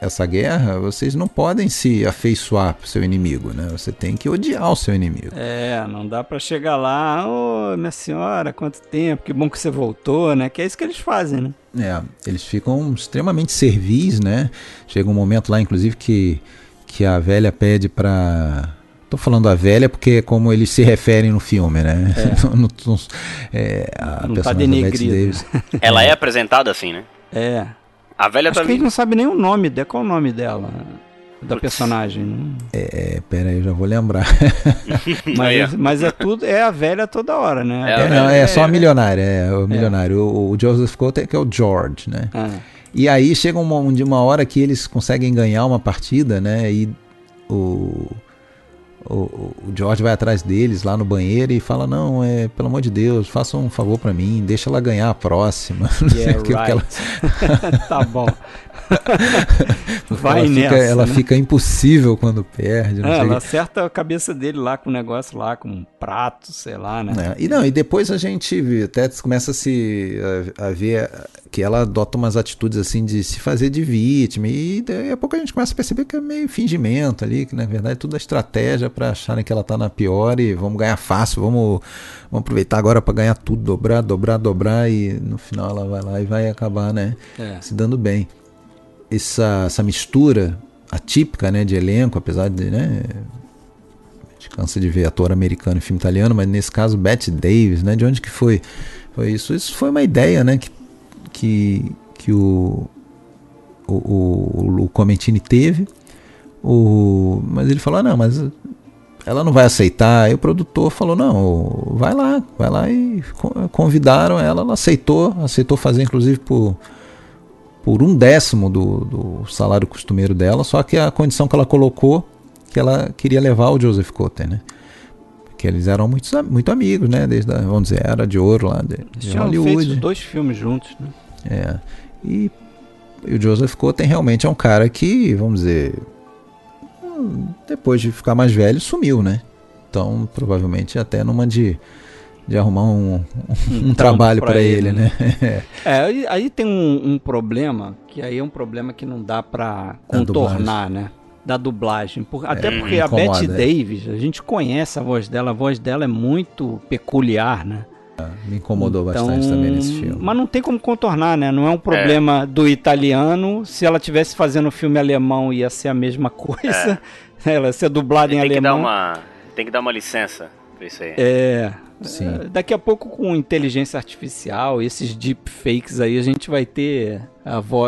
essa guerra, vocês não podem se afeiçoar pro seu inimigo, né? Você tem que odiar o seu inimigo. É, não dá para chegar lá, ô, oh, minha senhora, quanto tempo, que bom que você voltou, né? Que é isso que eles fazem, né? É, eles ficam extremamente servis, né? Chega um momento lá, inclusive, que, que a velha pede para Tô falando a velha porque é como eles se referem no filme, né? É. não, não, é, a não tá denegrido. Ela é apresentada assim, né? É. A velha Acho também. que não sabe nem o nome dela. Qual é o nome dela? Da personagem. É, é, pera aí, eu já vou lembrar. mas, mas é tudo, é a velha toda hora, né? É, não, é, só a milionária, é o milionário. É. O, o, Joseph Cotter que é o George, né? Ah. E aí chega uma, uma hora que eles conseguem ganhar uma partida, né? E o o, o George vai atrás deles lá no banheiro e fala: Não, é, pelo amor de Deus, faça um favor para mim, deixa ela ganhar a próxima. Yeah, right. ela... tá bom. Vai ela nessa. Fica, ela né? fica impossível quando perde. É, ela acerta a cabeça dele lá com um negócio lá, com um prato, sei lá, né? É, e não, e depois a gente até começa a se a, a, ver que ela adota umas atitudes assim de se fazer de vítima. E daí a pouco a gente começa a perceber que é meio fingimento ali, que na verdade tudo é estratégia para acharem que ela tá na pior e vamos ganhar fácil, vamos, vamos aproveitar agora para ganhar tudo, dobrar, dobrar, dobrar, e no final ela vai lá e vai acabar, né? É. Se dando bem essa, essa mistura atípica né, de elenco, apesar de. Né, a gente cansa de ver ator americano em filme italiano, mas nesse caso Bette Davis, né, de onde que foi? Foi isso? Isso foi uma ideia né, que, que, que o, o, o, o Comentini teve. O, mas ele falou: ah, não, mas ela não vai aceitar. E o produtor falou: não, vai lá, vai lá. E convidaram ela, ela aceitou, aceitou fazer inclusive por por um décimo do, do salário costumeiro dela, só que a condição que ela colocou que ela queria levar o Joseph Cotten, né? Que eles eram muito, muito amigos, né? Desde a, vamos dizer, era de ouro lá de, de Hollywood. Feito dois filmes juntos, né? É. E, e o Joseph Cotten realmente é um cara que, vamos dizer, depois de ficar mais velho, sumiu, né? Então, provavelmente até numa de de arrumar um, um, um trabalho para ele, ele, né? é, aí, aí tem um, um, problema, que aí é um problema que não dá para contornar, né? Da dublagem. Por, é, até porque a Bette é. Davis, a gente conhece a voz dela, a voz dela é muito peculiar, né? Ah, me incomodou então, bastante também nesse filme. Mas não tem como contornar, né? Não é um problema é. do italiano. Se ela tivesse fazendo filme alemão, ia ser a mesma coisa. É. Ela ser dublada em tem alemão. Que dar uma, tem que dar uma licença pra isso aí. É, Sim. É, daqui a pouco, com inteligência artificial, esses deepfakes aí, a gente vai ter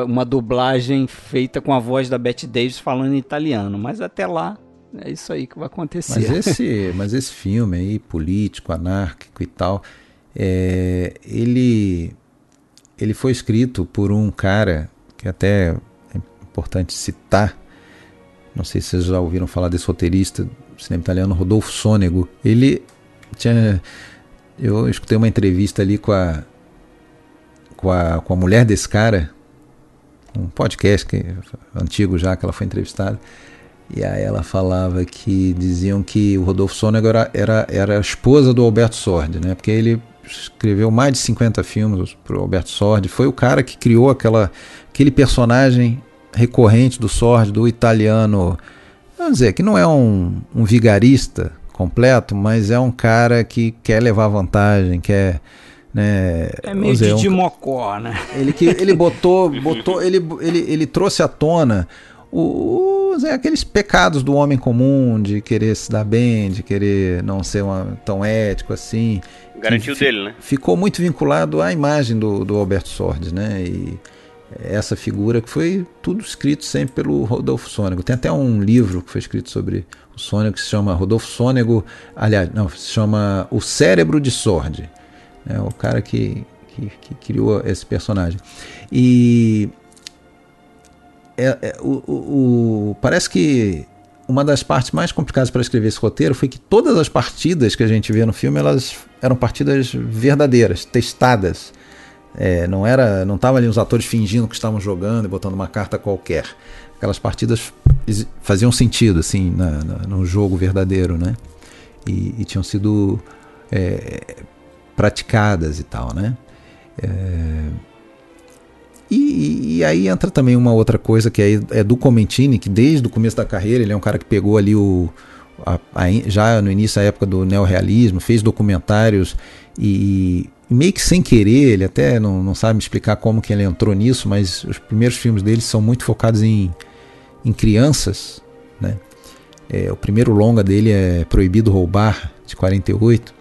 uma dublagem feita com a voz da Bette Davis falando em italiano. Mas até lá, é isso aí que vai acontecer. Mas esse, mas esse filme aí, político, anárquico e tal, é, ele, ele foi escrito por um cara que até é importante citar. Não sei se vocês já ouviram falar desse roteirista cinema italiano, Rodolfo Sônego. Ele tinha, eu escutei uma entrevista ali com a, com a, com a mulher desse cara, um podcast que, antigo já, que ela foi entrevistada. E aí ela falava que diziam que o Rodolfo Sônego era, era, era a esposa do Alberto Sordi, né? Porque ele escreveu mais de 50 filmes para o Alberto Sordi. Foi o cara que criou aquela, aquele personagem recorrente do Sordi, do italiano, vamos dizer, que não é um, um vigarista, completo, mas é um cara que quer levar vantagem, quer. Né, é meio dizer, de um, mocó, né? Ele, que, ele botou, botou ele, ele, ele trouxe à tona os, é, aqueles pecados do homem comum de querer se dar bem, de querer não ser uma, tão ético assim. Garantiu dele, né? Ficou muito vinculado à imagem do, do Alberto Sordes, né? E, essa figura que foi tudo escrito sempre pelo Rodolfo Sônego. Tem até um livro que foi escrito sobre o Sônego que se chama Rodolfo Sônego, aliás, não, se chama O Cérebro de Sordi, né, o cara que, que, que, criou esse personagem. E é, é, o, o, parece que uma das partes mais complicadas para escrever esse roteiro foi que todas as partidas que a gente vê no filme elas eram partidas verdadeiras, testadas É, não era, não estavam ali os atores fingindo que estavam jogando e botando uma carta qualquer. Aquelas partidas faziam sentido assim na, na, no jogo verdadeiro, né? E, e tinham sido é, praticadas e tal, né? É, e, e, aí entra também uma outra coisa que é, é do Comentini, que desde o começo da carreira ele é um cara que pegou ali o a, a, já no início da época do neorrealismo, fez documentários e, e, meio que sem querer, ele até não, não sabe me explicar como que ele entrou nisso, mas os primeiros filmes dele são muito focados em, em crianças, né? É, o primeiro longa dele é Proibido Roubar, de 48,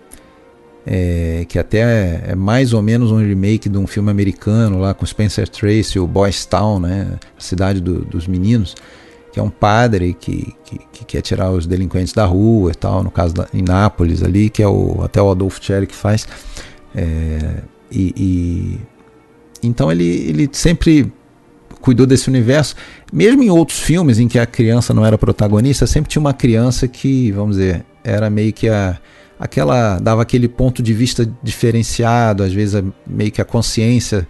é, que até é, é, mais ou menos um remake de um filme americano lá com Spencer Tracy, o Boys Town, né? A cidade do, dos meninos que é um padre que, que, que, quer tirar os delinquentes da rua e tal, no caso da, em Nápoles ali, que é o, até o Adolfo Cherry que faz. É, e, e, então ele, ele sempre cuidou desse universo. Mesmo em outros filmes em que a criança não era protagonista, sempre tinha uma criança que, vamos dizer, era meio que a aquela dava aquele ponto de vista diferenciado, às vezes meio que a consciência,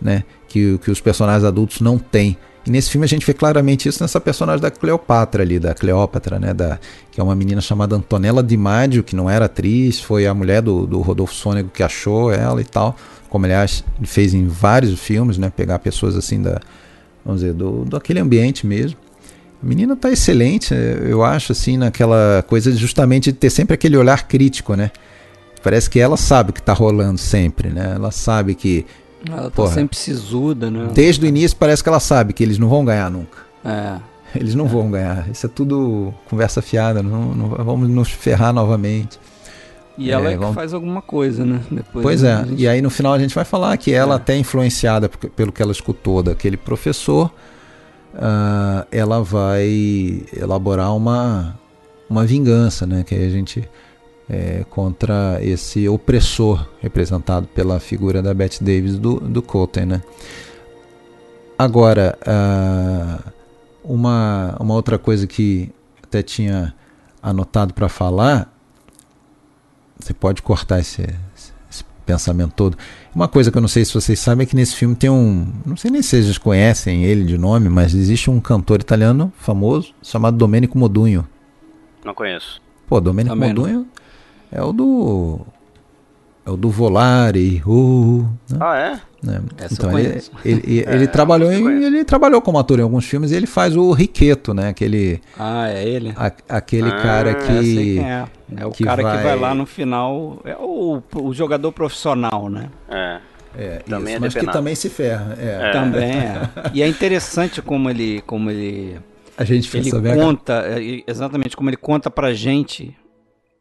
né, que, que os personagens adultos não têm. E nesse filme a gente vê claramente isso nessa personagem da Cleopatra ali, da Cleópatra, né? Da, que é uma menina chamada Antonella Di Maggio, que não era atriz, foi a mulher do, do Rodolfo Sônego que achou ela e tal. Como aliás fez em vários filmes, né? Pegar pessoas assim da, vamos dizer, do, do aquele ambiente mesmo. A menina tá excelente, eu acho, assim, naquela coisa justamente de ter sempre aquele olhar crítico, né? Parece que ela sabe o que tá rolando sempre, né? Ela sabe que ela tá Porra, sempre sisuda, né? Desde o início parece que ela sabe que eles não vão ganhar nunca. É. Eles não é. vão ganhar. Isso é tudo conversa fiada. Não, não vamos nos ferrar novamente. E ela é, é que vamos... faz alguma coisa, né? Depois pois é. Gente... E aí no final a gente vai falar que ela, é. até influenciada pelo que ela escutou daquele professor, uh, ela vai elaborar uma, uma vingança, né? Que aí a gente é, contra esse opressor representado pela figura da Bette Davis do, do Colton. Né? Agora, uh, uma, uma outra coisa que até tinha anotado para falar, você pode cortar esse, esse, pensamento todo. Uma coisa que eu não sei se vocês sabem é que nesse filme tem um. Não sei nem se vocês conhecem ele de nome, mas existe um cantor italiano famoso chamado Domenico Modugno. Não conheço. Pô, Domenico Também Modugno. É o do. É o do Volare. Uh, né? Ah, é? é. Então ele, ele, ele, ele é, trabalhou em, ele trabalhou como ator em alguns filmes e ele faz o Riqueto, né? Aquele. Ah, é ele? A, aquele ah, cara que. É, é. o que cara vai... que vai lá no final. É o, o jogador profissional, né? É. É, também isso, é mas que também se ferra. É. é. Também é. E é interessante como ele, como ele, a gente ele conta, é, exatamente como ele conta pra gente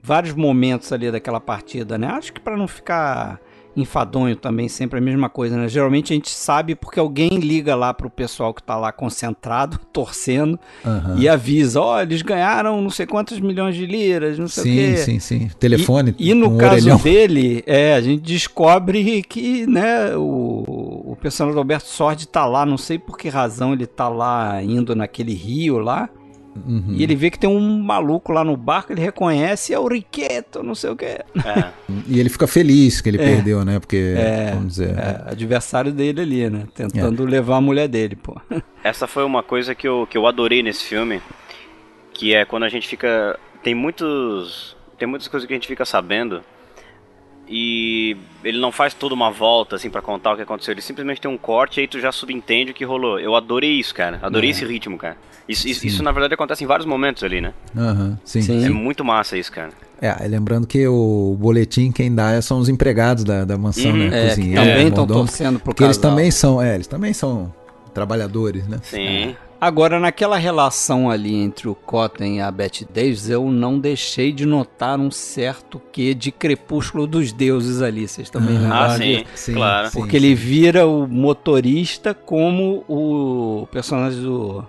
vários momentos ali daquela partida, né? Acho que para não ficar enfadonho também, sempre a mesma coisa, né? Geralmente a gente sabe porque alguém liga lá pro pessoal que tá lá concentrado, torcendo, uhum. e avisa, ó, oh, eles ganharam não sei quantos milhões de liras, não sei sim, o quê. Sim, sim, sim. Telefone. E, e no um caso orelhão. dele, é, a gente descobre que, né, o, o personagem do Alberto Sordi tá lá, não sei por que razão ele tá lá indo naquele rio lá, Uhum. E ele vê que tem um maluco lá no barco, ele reconhece, é o Riqueto, não sei o que. É. e ele fica feliz que ele é. perdeu, né? Porque, é, vamos dizer... É, adversário dele ali, né? Tentando é. levar a mulher dele, pô. Essa foi uma coisa que eu, que eu adorei nesse filme, que é quando a gente fica... Tem muitos... Tem muitas coisas que a gente fica sabendo e ele não faz toda uma volta assim para contar o que aconteceu. Ele simplesmente tem um corte e aí tu já subentende o que rolou. Eu adorei isso, cara. Adorei é. esse ritmo, cara. Isso, isso, isso, na verdade acontece em vários momentos ali, né? Uhum, sim. sim. É muito massa isso, cara. É, lembrando que o boletim quem dá são os empregados da, da mansão, uhum. né? É, Cozinheiro, também estão torcendo pro Porque eles também são, é, eles também são trabalhadores, né? Sim. É. Agora, naquela relação ali entre o Cotton e a Bette Davis, eu não deixei de notar um certo quê de Crepúsculo dos Deuses ali. Vocês também uhum. Ah, sim, sim, claro. Porque sim, ele vira o motorista como o personagem do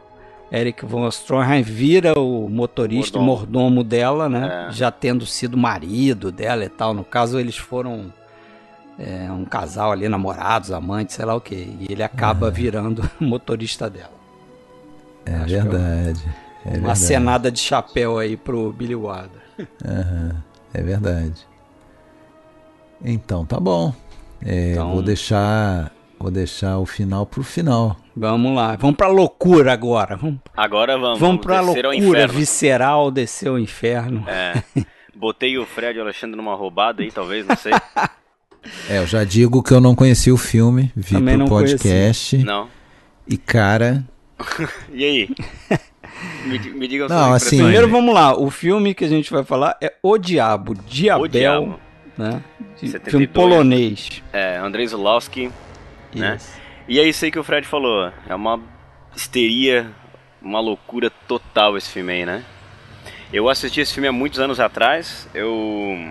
Eric von Stroheim vira o motorista mordomo, mordomo dela, né? É. Já tendo sido marido dela e tal. No caso, eles foram é, um casal ali, namorados, amantes, sei lá o que. E ele acaba uhum. virando motorista dela. É Acho verdade. É, uma verdade. cenada de chapéu aí pro Billy Wilder. Uhum, é verdade. Então, tá bom. É, Então- Vou deixar. Vou deixar o final pro final. Vamos lá, vamos pra loucura agora. Vamos, Agora vamos. vamos pra loucura visceral, descer ao inferno. É. Botei o Fred e o Alexandre numa roubada aí, talvez, não sei. É, eu já digo que eu não conheci o filme, vi Também pro não podcast. Não. E cara, E aí? Me, me digam Não, assim. Primeiro vamos lá, o filme que a gente vai falar é O Diabo, Diabel, O Diabo. né? De- 72. filme polonês. É, Andrei Zulawski. Né? E é isso aí que o Fred falou. É uma histeria, uma loucura total esse filme aí, né? Eu assisti esse filme há muitos anos atrás. Eu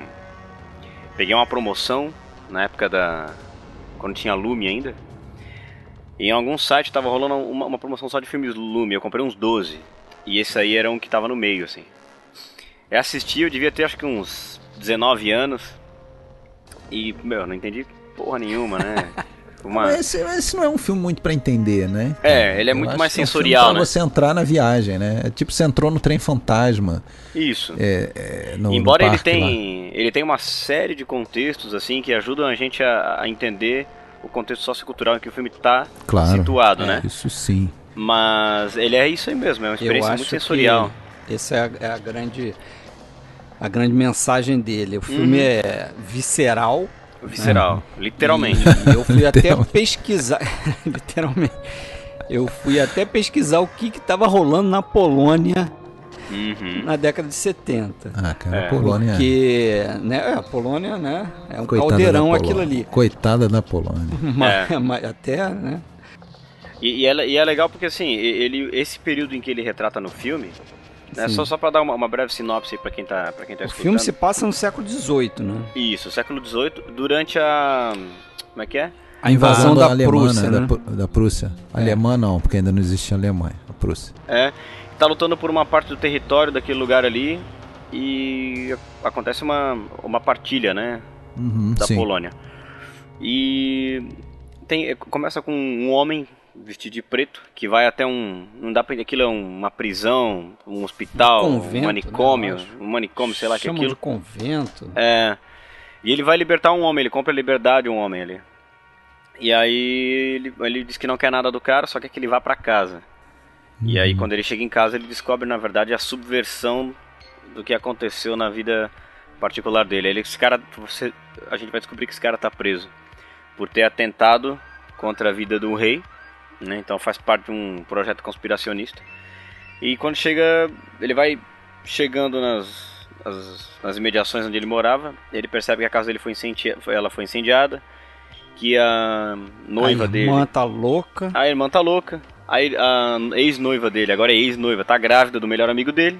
peguei uma promoção na época da. quando tinha Lume ainda. Em algum site tava rolando uma, uma promoção só de filmes Lume. Eu comprei uns 12. E esse aí era um que tava no meio, assim. Eu assisti, eu devia ter acho que uns 19 anos. E, meu, não entendi porra nenhuma, né? Uma... Mas esse, esse não é um filme muito pra entender, né? É, ele é Eu muito mais que é um sensorial, né? você entrar na viagem, né? É tipo você entrou no trem fantasma. Isso. É, é, no, no Embora ele parque lá. tem, ele tem uma série de contextos assim que ajudam a gente a, a entender o contexto sociocultural em que o filme está Claro. situado, né? Isso sim. Mas ele é isso aí mesmo, é uma Eu experiência acho muito sensorial. essa é a, é a grande a grande mensagem dele. O filme Uhum. é visceral. Visceral, literalmente. E eu fui até pesquisar, literalmente. Eu fui até pesquisar o que estava rolando na Polônia Uhum. na década de 70. Ah, cara, É. a Polônia. Porque, né, é, a Polônia, né, é um Coitada caldeirão da aquilo ali. Coitada da Polônia. Mas, É. mas até, né, E, e, é, e é legal porque assim, ele, esse período em que ele retrata no filme, né, Sim. só, só pra dar uma, uma breve sinopse para quem tá, pra quem tá o escutando. filme se passa no século XVIII, né? Isso, século XVIII, durante a. Como é que é? A invasão da, alemã, Prússia, né? né? Da, Pru- da Prússia. Alemã não, porque ainda não existia Alemanha. A Prússia. É, tá lutando por uma parte do território daquele lugar ali e acontece uma, uma partilha, né, Uhum, da sim. Polônia. E tem começa com um homem vestido de preto que vai até um, não dá para aquilo é uma prisão, um hospital, um, convento, manicômio, né, eu acho. um manicômio, sei lá que é aquilo. de convento. É. E ele vai libertar um homem, ele compra a liberdade de um homem ali. E aí ele, ele diz que não quer nada do cara, só quer que ele vá pra casa. E aí quando ele chega em casa, ele descobre na verdade a subversão do que aconteceu na vida particular dele. Ele, esse cara, você, a gente vai descobrir que esse cara tá preso por ter atentado contra a vida do rei, né? Então faz parte de um projeto conspiracionista. E quando chega, ele vai chegando nas, as- nas imediações onde ele morava, ele percebe que a casa dele foi incendiada, ela foi incendiada, que a noiva a dele, irmã tá louca. a irmã tá louca, aí a ex-noiva dele, agora é ex-noiva, tá grávida do melhor amigo dele.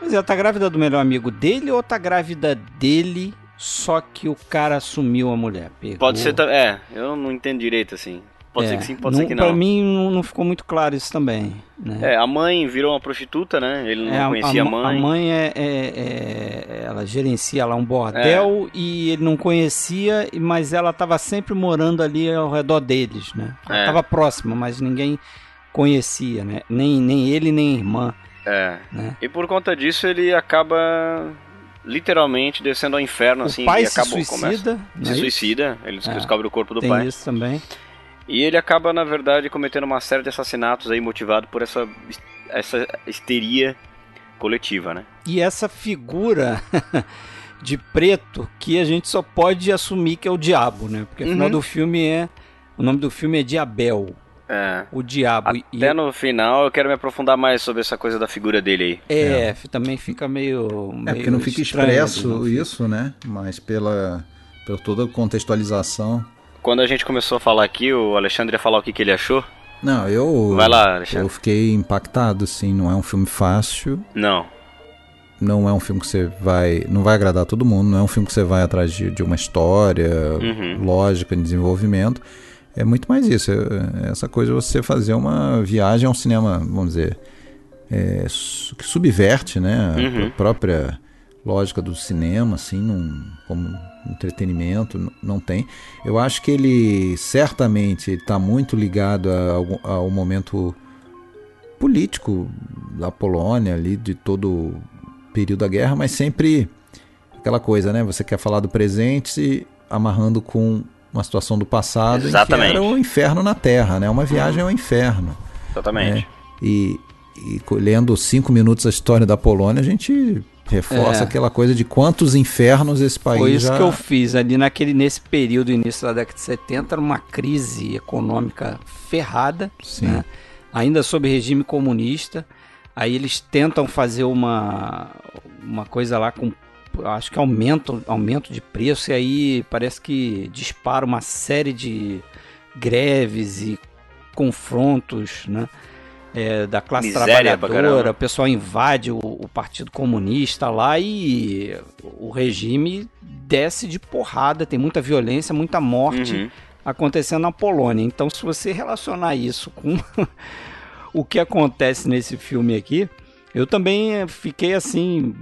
Mas ela tá grávida do melhor amigo dele ou tá grávida dele, só que o cara assumiu a mulher? Pegou. Pode ser, é, eu não entendo direito assim. Pode É, ser que sim, pode não, ser que Pra não. mim não, não ficou muito claro isso também. Né? É, a mãe virou uma prostituta, né? Ele não É, conhecia a, ma- mãe. A mãe é, é- é- ela gerencia lá um bordel É. e ele não conhecia, mas ela estava sempre morando ali ao redor deles, né? Ela É. estava próxima, mas ninguém conhecia, né? Nem, nem ele nem a irmã, É. né? E por conta disso ele acaba literalmente descendo ao inferno, assim, o pai e se acabou, suicida, começa, se é suicida, ele É. descobre o corpo do Tem pai. isso também. E ele acaba, na verdade, cometendo uma série de assassinatos aí motivado por essa, essa histeria coletiva, né? E essa figura de preto que a gente só pode assumir que é o diabo, né? Porque afinal Uhum. do filme é. O nome do filme é Diabel, É. o diabo. E- Até no final eu quero me aprofundar mais sobre essa coisa da figura dele aí. É, também fica meio. É porque meio não fica expresso não isso, né? Mas pela, pela toda a contextualização. Quando a gente começou a falar aqui, o Alexandre ia falar o que, que ele achou. Não, eu. Vai lá, Eu Alexandre. fiquei impactado, sim. Não é um filme fácil. Não. Não é um filme que você vai. Não vai agradar todo mundo. Não é um filme que você vai atrás de, de uma história Uhum. lógica, de desenvolvimento. É muito mais isso. É, essa coisa você fazer uma viagem ao cinema, vamos dizer. é, que subverte, né? A Uhum. pr- própria lógica do cinema, assim, num, como entretenimento, não tem. Eu acho que ele certamente está muito ligado a algum- ao momento político da Polônia ali, de todo o período da guerra, mas sempre aquela coisa, né? Você quer falar do presente amarrando com uma situação do passado Exatamente. que era o inferno na Terra, né? Uma viagem ao inferno. Exatamente. né? E, e lendo cinco minutos a história da Polônia, a gente reforça É. aquela coisa de quantos infernos esse país Foi isso já... que eu fiz ali naquele, nesse período, início da década de 70, era uma crise econômica ferrada, né? ainda sob regime comunista. Aí eles tentam fazer uma, uma coisa lá com, acho que aumento, aumento de preço, e aí parece que dispara uma série de greves e confrontos, né? É, da classe Miséria trabalhadora, o pessoal invade o, o Partido Comunista lá e o regime desce de porrada, tem muita violência, muita morte Uhum. acontecendo na Polônia. Então, se você relacionar isso com o que acontece nesse filme aqui, eu também fiquei assim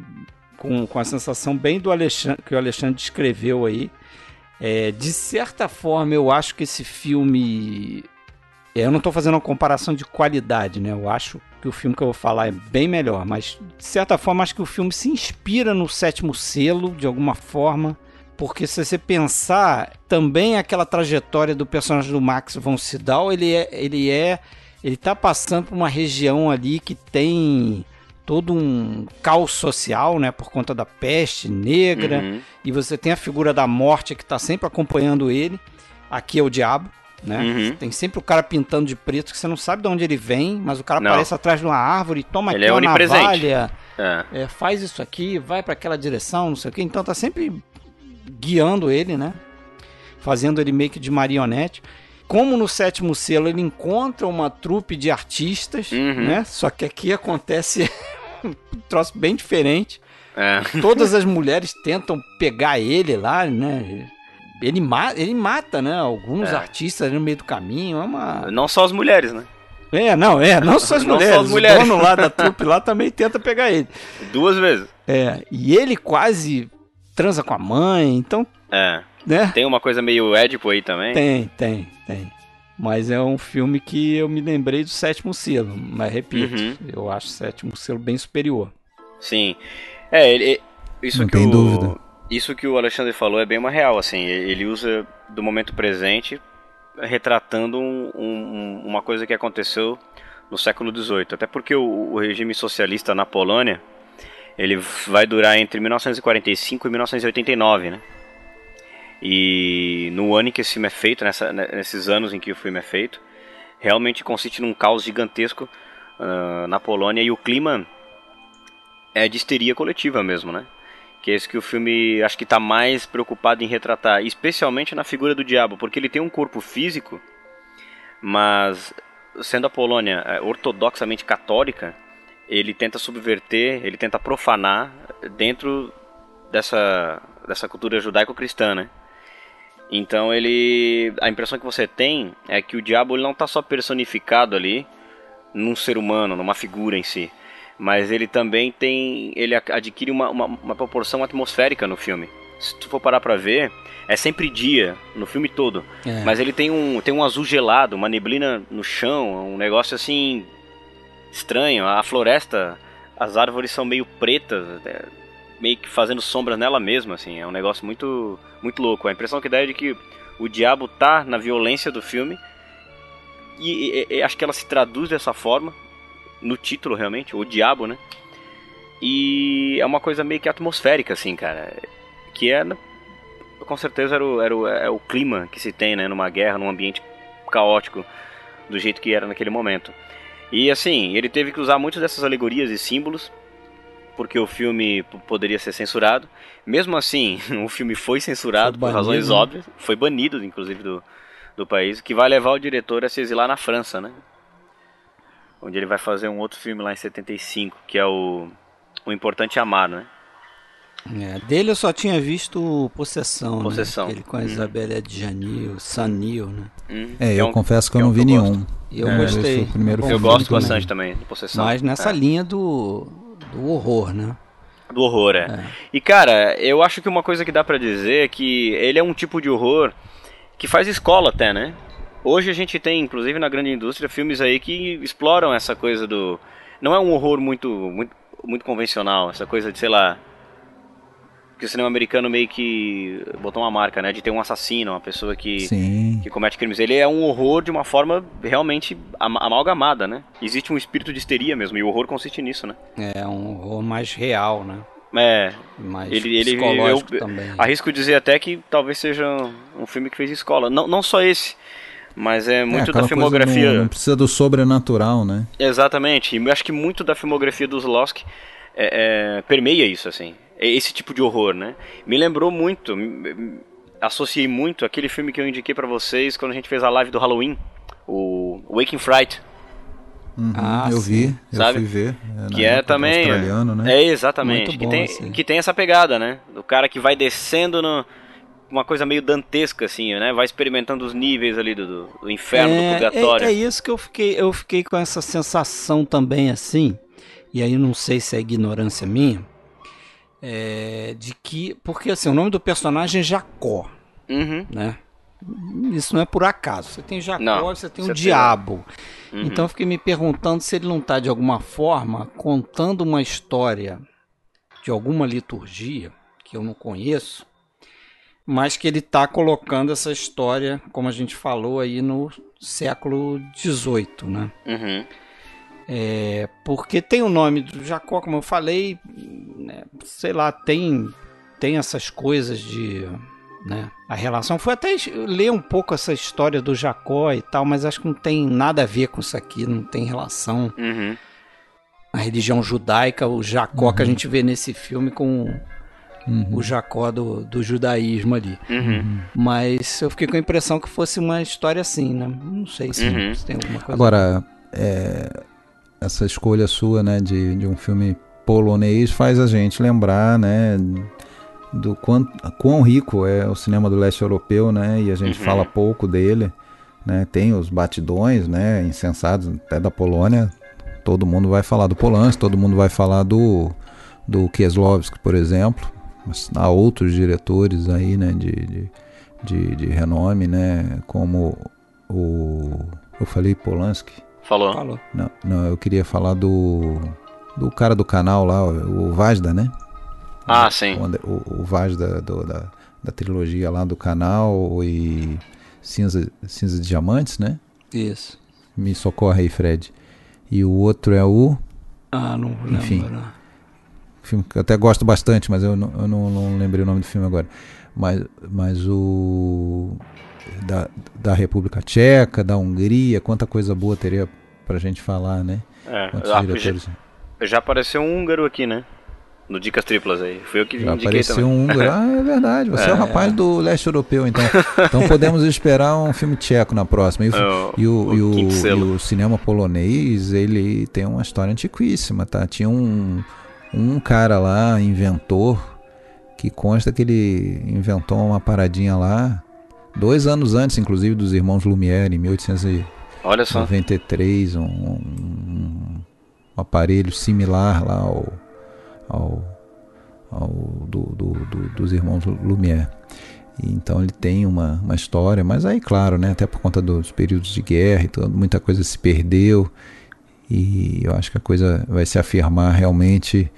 com, com a sensação bem do Alexandre que o Alexandre descreveu aí. É, de certa forma, eu acho que esse filme eu não estou fazendo uma comparação de qualidade, né? Eu acho que o filme que eu vou falar é bem melhor, mas de certa forma acho que o filme se inspira no sétimo selo de alguma forma, porque se você pensar também aquela trajetória do personagem do Max von Sydow, ele é, ele é, ele tá passando por uma região ali que tem todo um caos social, né, por conta da peste negra, Uhum. e você tem a figura da morte que está sempre acompanhando ele. Aqui é o diabo, né? Uhum. Tem sempre o cara pintando de preto que você não sabe de onde ele vem, mas o cara Não. aparece atrás de uma árvore, toma Ele aqui é uma navalha, É. é, faz isso aqui, vai para aquela direção, não sei o que. Então tá sempre guiando ele, né? Fazendo ele meio que de marionete. Como no sétimo selo ele encontra uma trupe de artistas, Uhum. né? Só que aqui acontece um troço bem diferente. É. Todas as mulheres tentam pegar ele lá, né? Ele, ma ele mata, né? Alguns É. artistas ali no meio do caminho. É uma. Não só as mulheres, né? É, não, é, não só as Não só mulheres. as mulheres. O dono lá da trupe lá também tenta pegar ele. Duas vezes. É, e ele quase transa com a mãe, então, É. né? Tem uma coisa meio Édipo aí também. Tem, tem, tem. Mas é um filme que eu me lembrei do sétimo selo. Mas repito, Uhum. eu acho o sétimo selo bem superior. Sim. É, ele, isso Não que tem o, dúvida. Isso que o Alexandre falou é bem uma real, assim. Ele usa do momento presente retratando um- um- uma coisa que aconteceu no século XVIII. Até porque o, o regime socialista na Polônia ele vai durar entre 1945 e 1989, né? E no ano em que esse filme é feito, nessa, né, nesses anos em que o filme é feito, realmente consiste num caos gigantesco ah, na Polônia e o clima é de histeria coletiva mesmo, né? Que é isso que o filme acho que está mais preocupado em retratar, especialmente na figura do diabo, porque ele tem um corpo físico, mas sendo a Polônia eh, ortodoxamente católica, ele tenta subverter, ele tenta profanar dentro dessa, dessa cultura judaico-cristã, né? Então ele, a impressão que você tem é que o diabo ele não está só personificado ali num ser humano, numa figura em si, mas ele também tem, ele adquire uma, uma, uma proporção atmosférica no filme. Se tu for parar pra ver, é sempre dia no filme todo, É. mas ele tem um, tem um azul gelado, uma neblina no chão, um negócio assim estranho. A floresta, as árvores são meio pretas, é, meio que fazendo sombras nela mesma, assim. É um negócio muito, muito louco. A impressão que dá é de que o diabo tá na violência do filme e, e- e acho que ela se traduz dessa forma no título realmente, o diabo, né? E é uma coisa meio que atmosférica, assim, cara. Que é, com certeza, era o, era o, é o clima que se tem, né? Numa guerra, num ambiente caótico, do jeito que era naquele momento. E assim, ele teve que usar muitas dessas alegorias e símbolos, porque o filme poderia ser censurado. Mesmo assim, o filme foi censurado Foi por razões banido, né? óbvias, foi banido, inclusive, do, do país, que vai levar o diretor a se exilar na França, né? Onde ele vai fazer um outro filme lá em 75, que é o, o Importante Amar, né? É, dele eu só tinha visto Possessão, Possessão. né? Aquele com a Hum. Isabelle Adjani, Sanil, né? Hum, É, eu um- confesso que eu é não um vi eu nenhum. E eu É, gostei. o primeiro Eu gosto também. bastante também de Possessão. Mas nessa É. linha do, do horror, né? Do horror, é. E cara, eu acho que uma coisa que dá pra dizer é que ele é um tipo de horror que faz escola até, né? Hoje a gente tem, inclusive na grande indústria, filmes aí que exploram essa coisa do. Não é um horror muito, muito, muito convencional, essa coisa de, sei lá. que o cinema americano meio que botou uma marca, né? De ter um assassino, uma pessoa que, Sim. que comete crimes. Ele é um horror de uma forma realmente am- amalgamada, né? Existe um espírito de histeria mesmo, e o horror consiste nisso, né? É um horror mais real, né? É, Mais Ele- ele- psicológico eu- também. arrisco dizer até que talvez seja um filme que fez escola. Não, não só esse, mas é muito aquela da filmografia. Não, não precisa do sobrenatural, né? Exatamente, e eu acho que muito da filmografia dos Lost é, é, permeia isso, assim. É esse tipo de horror, né? Me lembrou muito, me- associei muito aquele filme que eu indiquei pra vocês quando a gente fez a live do Halloween, o Waking Fright, Uhum, Ah, eu sim. vi, eu Sabe? fui ver. na que é também australiano, né? É exatamente, Muito que bom, tem assim. que tem essa pegada, né? Do cara que vai descendo no uma coisa meio dantesca assim, né? Vai experimentando os níveis ali do, do- inferno, do purgatório. É, é isso que eu fiquei, eu fiquei com essa sensação também assim, e aí não sei se é ignorância minha, é, de que, porque assim, o nome do personagem é Jacó, Uhum. né? Isso não é por acaso. Você tem Jacó, Não, você tem o tem- diabo. Uhum. Então eu fiquei me perguntando se ele não está de alguma forma contando uma história de alguma liturgia que eu não conheço, mas que ele está colocando essa história, como a gente falou aí no século XVIII, né? Uhum. É, porque tem o nome do Jacó, como eu falei, né, sei lá, tem tem essas coisas de, né, a relação. Foi até ler um pouco essa história do Jacó e tal, mas acho que não tem nada a ver com isso aqui, não tem relação Uhum. a religião judaica, o Jacó que a gente vê nesse filme com Uhum. o Jacó do, do judaísmo ali. Uhum. Mas eu fiquei com a impressão que fosse uma história assim, né? Não sei se, Uhum. se tem alguma coisa. Agora, é, essa escolha sua, né, de, de um filme polonês faz a gente lembrar, né, do quanto, quão rico é o cinema do leste europeu, né, e a gente Uhum. fala pouco dele, né, tem os batidões, né, insensados até da Polônia, todo mundo vai falar do Polanski, todo mundo vai falar do, do Kieslowski, por exemplo, mas há outros diretores aí, né, de, de, de, de renome, né, como o, eu falei Polanski, Falou. Falou. não, não, eu queria falar do. Do cara do canal lá, o o Vazda, né? Ah, sim. O, André- o, o Vazda do- da, da trilogia lá do canal e Cinza, Cinza de Diamantes, né? Isso. Me socorre aí, Fred. E o outro é o. Ah, não lembro. Enfim. não. Filme que eu até gosto bastante, mas eu não, eu não, não lembrei o nome do filme agora. Mas, mas o. Da, da República Tcheca, da Hungria, quanta coisa boa teria pra gente falar, né? É, ah, diretores. já, já apareceu um húngaro aqui, né? No Dicas Triplas aí. Foi eu que Já indiquei apareceu também. um húngaro. Ah, é verdade. Você é, o É. rapaz do leste europeu, então. Então podemos esperar um filme tcheco na próxima. E o, É, o- e o, o e o- e o cinema polonês, ele tem uma história antiquíssima, tá? Tinha um, um cara lá, inventor, que consta que ele inventou uma paradinha lá, dois anos antes, inclusive, dos irmãos Lumière, em 1893. Olha só. 93, um, um- um aparelho similar lá ao, ao, ao do, do- do- dos irmãos Lumière. Então ele tem uma, uma história, mas aí, claro, né, até por conta dos períodos de guerra e tudo, muita coisa se perdeu. E eu acho que a coisa vai se afirmar realmente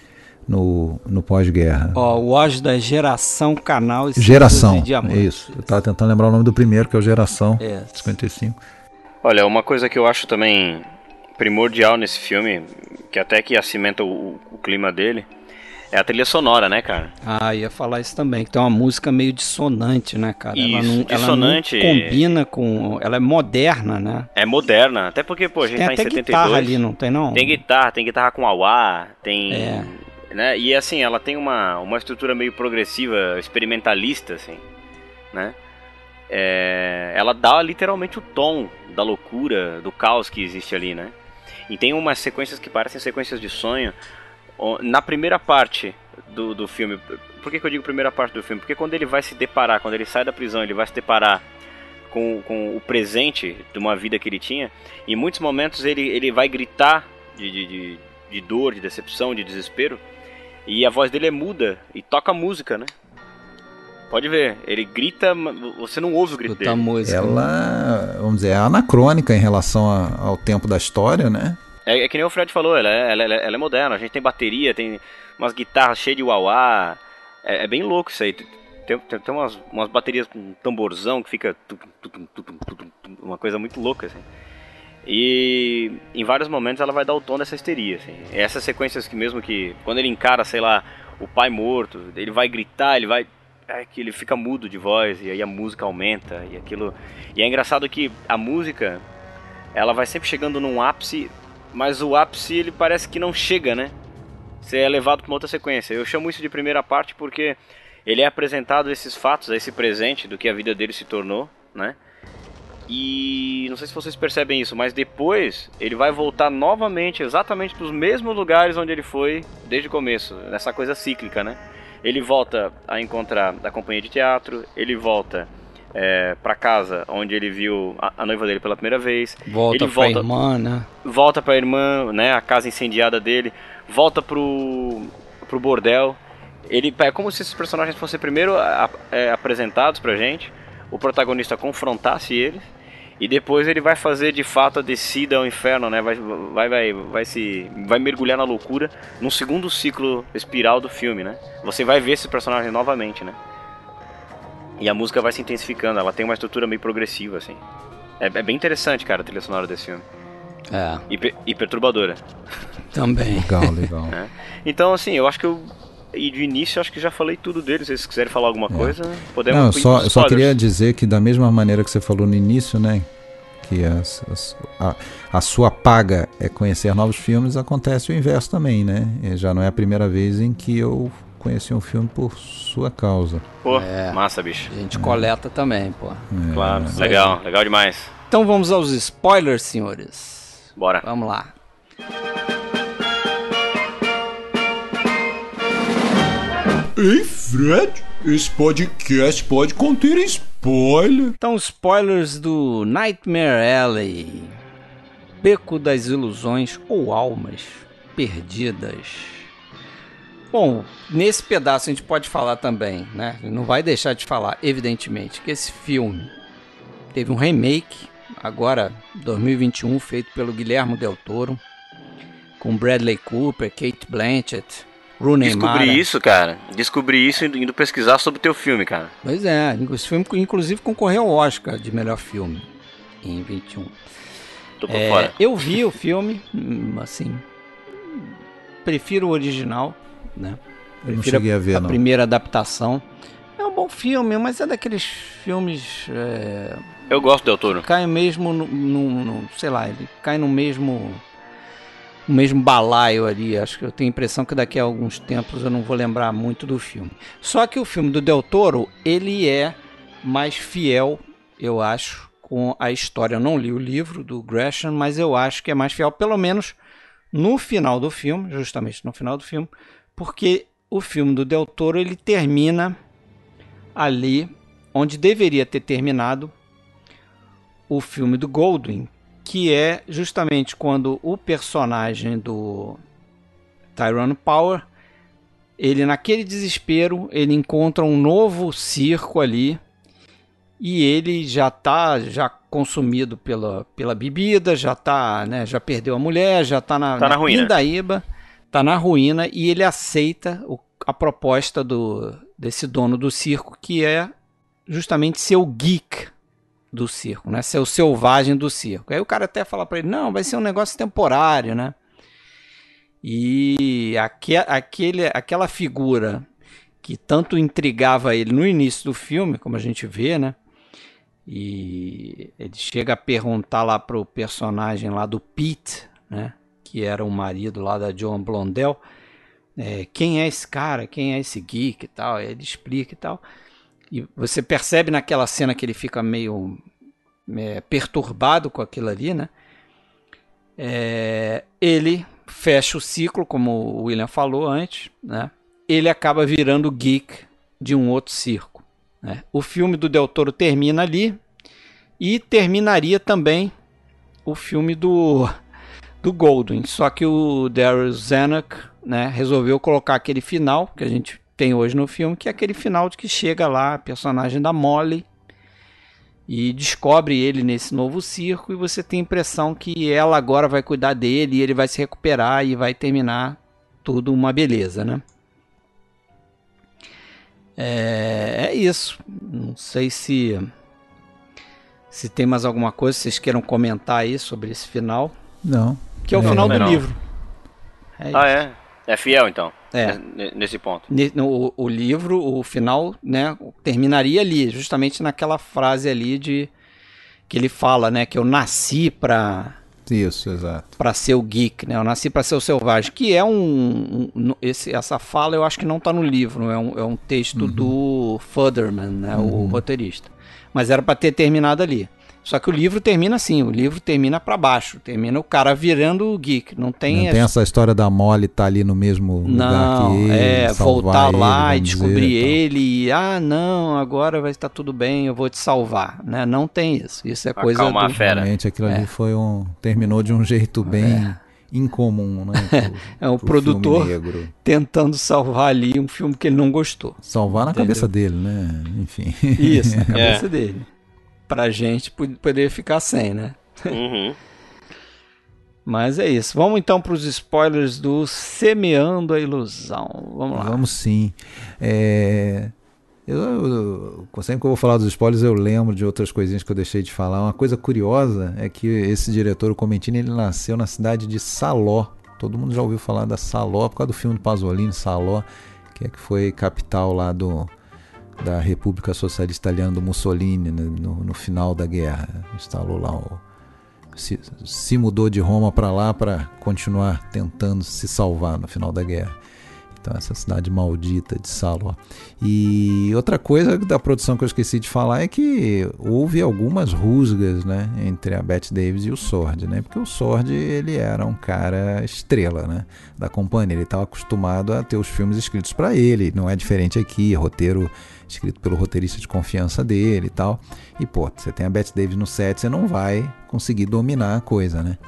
no, no pós-guerra. Ó, o Oz da Geração Canal e Geração, e Diamantes. isso. Eu tava tentando lembrar o nome do primeiro, que é o Geração, É. 55. Olha, uma coisa que eu acho também primordial nesse filme, que até que acimenta o, o clima dele, é a trilha sonora, né, cara? Ah, ia falar isso também, que tem uma música meio dissonante, né, cara? ela Isso, não, dissonante. Ela não combina com... Ela é moderna, né? É moderna, até porque, pô, a gente Tem tá em até 72. guitarra ali, não tem não? Tem guitarra, tem guitarra com auá, tem. É. Né? E assim, ela tem uma, uma estrutura meio progressiva, experimentalista, assim. Né? É, ela dá literalmente o tom da loucura, do caos que existe ali, né? E tem umas sequências que parecem sequências de sonho. Na primeira parte do, do filme. Por que, que eu digo primeira parte do filme? Porque quando ele vai se deparar, quando ele sai da prisão, ele vai se deparar com, com o presente de uma vida que ele tinha. Em muitos momentos ele, ele vai gritar de, de, de, de dor, de decepção, de desespero. E a voz dele é muda e toca música, né? Pode ver, ele grita, mas você não ouve o grito dele. música. Ela, vamos dizer, é anacrônica em relação a- ao tempo da história, né? É, é que nem o Fred falou, ela é, ela, é- ela é moderna. A gente tem bateria, tem umas guitarras cheias de uauá, É, é bem louco isso aí. Tem, tem, tem umas, umas baterias com um tamborzão que fica. Uma coisa muito louca, assim. E em vários momentos ela vai dar o tom dessa histeria, assim. Essas sequências que mesmo que. Quando ele encara, sei lá, o pai morto, ele vai gritar, ele vai. É que ele fica mudo de voz, e aí a música aumenta, e aquilo. E é engraçado que a música, ela vai sempre chegando num ápice, mas o ápice ele parece que não chega, né? Você é levado para uma outra sequência. Eu chamo isso de primeira parte porque ele é apresentado esses fatos, esse presente do que a vida dele se tornou, né? E não sei se vocês percebem isso, mas depois ele vai voltar novamente exatamente para os mesmos lugares onde ele foi desde o começo, nessa coisa cíclica, né? Ele volta a encontrar a companhia de teatro, ele volta é, para casa onde ele viu a, a, noiva dele pela primeira vez. Volta ele pra volta, irmã, né? Volta pra irmã, né? A casa incendiada dele. Volta pro, pro bordel. Ele é como se esses personagens fossem primeiro a, é, apresentados pra gente, o protagonista confrontasse eles e depois ele vai fazer de fato a descida ao inferno, né? Vai, vai, vai, vai se, vai mergulhar na loucura no segundo ciclo espiral do filme, né? Você vai ver esse personagem novamente, né? E a música vai se intensificando, ela tem uma estrutura meio progressiva, assim. É, é bem interessante, cara, a trilha sonora desse filme. É. E, e perturbadora. Também. Legal, legal. É. Então, assim, eu acho que eu e de início acho que já falei tudo deles. Se vocês quiserem falar alguma é. coisa, podemos. Não, eu só, eu só queria dizer que da mesma maneira que você falou no início, né? Que as, as, a, a, sua paga é conhecer novos filmes, acontece o inverso também, né? E já não é a primeira vez em que eu conheci um filme por sua causa. Pô, é, massa, bicho. A gente é. coleta também, pô. É. Claro, legal, legal demais. Então vamos aos spoilers, senhores. Bora. Vamos lá. Ei, Fred, esse podcast pode conter spoiler. Então, spoilers do Nightmare Alley. Beco das Ilusões ou Almas Perdidas. Bom, nesse pedaço a gente pode falar também, né? Não vai deixar de falar, evidentemente, que esse filme teve um remake, agora 2021, feito pelo Guilherme Del Toro, com Bradley Cooper, Kate Blanchett, Rooney Descobri Mara. isso, cara. Descobri isso indo pesquisar sobre o teu filme, cara. Pois é, esse filme inclusive concorreu ao Oscar de melhor filme em 21. Tô por é, fora. Eu vi o filme, hum, assim, prefiro o original, né? Eu não cheguei a, ver, a não. primeira adaptação. É um bom filme, mas é daqueles filmes. É... Eu gosto do autor. Cai mesmo no, no, no, sei lá, ele cai no mesmo o mesmo balaio ali. Acho que eu tenho a impressão que daqui a alguns tempos eu não vou lembrar muito do filme. Só que o filme do Del Toro, ele é mais fiel, eu acho, com a história. Eu não li o livro do Gresham, mas eu acho que é mais fiel, pelo menos no final do filme, justamente no final do filme, porque o filme do Del Toro ele termina ali onde deveria ter terminado o filme do Goldwyn, que é justamente quando o personagem do Tyrone Power, ele naquele desespero, ele encontra um novo circo ali e ele já está já consumido pela, pela bebida, já tá, né, já perdeu a mulher, já está na, tá na, na ruína. Pindaíba, tá na ruína e ele aceita o, a proposta do desse dono do circo que é justamente ser o geek do circo, né? Ser o selvagem do circo. Aí o cara até fala para ele, não, vai ser um negócio temporário, né? E aque, aquele, aquela figura que tanto intrigava ele no início do filme, como a gente vê, né? E ele chega a perguntar lá pro personagem lá do Pete, né? Que era o marido lá da Joan Blondell, é, quem é esse cara, quem é esse geek e tal. Ele explica e tal. E você percebe naquela cena que ele fica meio é, perturbado com aquilo ali, né? É, ele fecha o ciclo, como o William falou antes, né? Ele acaba virando geek de um outro circo. Né? O filme do Del Toro termina ali e terminaria também o filme do do Goldwyn, só que o Daryl Zanuck, né, resolveu colocar aquele final que a gente tem hoje no filme, que é aquele final de que chega lá a personagem da Molly e descobre ele nesse novo circo e você tem a impressão que ela agora vai cuidar dele e ele vai se recuperar e vai terminar tudo uma beleza, né? É, é isso. Não sei se se tem mais alguma coisa que vocês queiram comentar aí sobre esse final, Não. que é o É, final do não. livro. É Ah, é? É fiel, então. É. Nesse ponto. O, o livro, o final, né, terminaria ali, justamente naquela frase ali de que ele fala, né, que eu nasci pra Isso, exato. para ser o geek, né? Eu nasci para ser o selvagem, que é um, um- esse, essa fala eu acho que não tá no livro, é um, é um texto do Futherman, né, o roteirista. Mas era para ter terminado ali. Só que o livro termina assim, o livro termina para baixo, termina o cara virando o geek, não tem, Não tem essa história da Molly estar ali no mesmo lugar não, que ele, é, voltar ele, lá e descobrir dizer, ele e, ah, não, agora vai estar tudo bem, eu vou te salvar, né? Não tem isso. Isso é coisa Acalmar do, a fera. Realmente aquilo É. ali foi um. terminou de um jeito bem incomum, né? pro- É o pro produtor tentando salvar ali um filme que ele não gostou. Salvar na Entendeu? cabeça dele, né? Enfim. Isso, na cabeça dele. Pra gente pod- poder ficar sem, né? Uhum. Mas é isso. Vamos então para os spoilers do Semeando a Ilusão. Vamos lá. Vamos sim. É, Eu, eu- sempre que eu vou falar dos spoilers, eu lembro de outras coisinhas que eu deixei de falar. Uma coisa curiosa é que esse diretor, o Comentini, ele nasceu na cidade de Saló. Todo mundo já ouviu falar da Saló por causa do filme do Pasolini, Saló, que é que foi capital lá do da República Socialista Italiana do Mussolini né, no, no final da guerra. Instalou lá o se, se mudou de Roma para lá para continuar tentando se salvar no final da guerra. Então, essa cidade maldita de Saló. E outra coisa da produção que eu esqueci de falar é que houve algumas rusgas né, entre a Bette Davis e o Sword, né? Porque o Sword ele era um cara estrela né, da companhia. Ele estava acostumado a ter os filmes escritos para ele. Não é diferente aqui, roteiro escrito pelo roteirista de confiança dele e tal. E, pô, você tem a Bette Davis no set, você não vai conseguir dominar a coisa, né?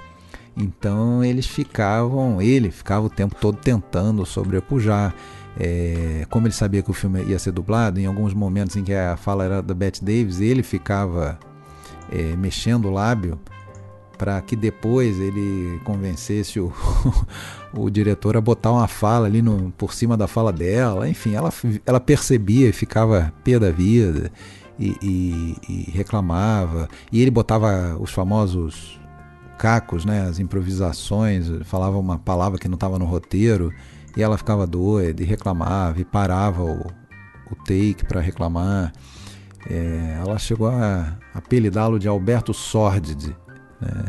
Então eles ficavam, ele ficava o tempo todo tentando sobrepujar. É, como ele sabia que o filme ia ser dublado, em alguns momentos em que a fala era da Bette Davis, ele ficava é, mexendo o lábio para que depois ele convencesse o, o diretor a botar uma fala ali no, por cima da fala dela. Enfim, ela, ela percebia e ficava pé da vida e, e, e reclamava. E ele botava os famosos cacos, né, as improvisações, falava uma palavra que não estava no roteiro e ela ficava doida e reclamava e parava o, o take para reclamar. É, ela chegou a apelidá-lo de Alberto Sordid. Né?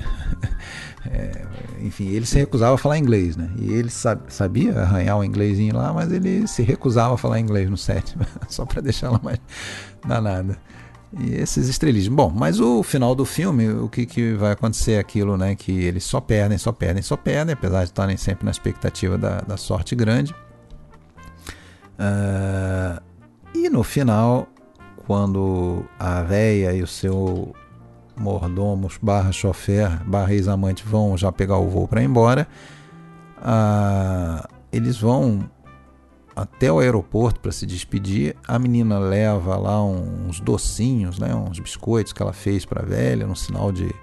É, enfim, ele se recusava a falar inglês, né? E ele sab sabia arranhar o inglesinho lá, mas ele se recusava a falar inglês no set, só para deixar ela mais danada. E esses estrelismos. Bom, mas o final do filme, o que, que vai acontecer é aquilo, né? Que eles só perdem, só perdem, só perdem, apesar de estarem sempre na expectativa da, da sorte grande. Uh, e no final, quando a véia e o seu mordomos barra chofer barra ex-amante vão já pegar o voo para ir embora, uh, eles vão até o aeroporto para se despedir. A menina leva lá uns docinhos, né, uns biscoitos que ela fez para a velha, um sinal de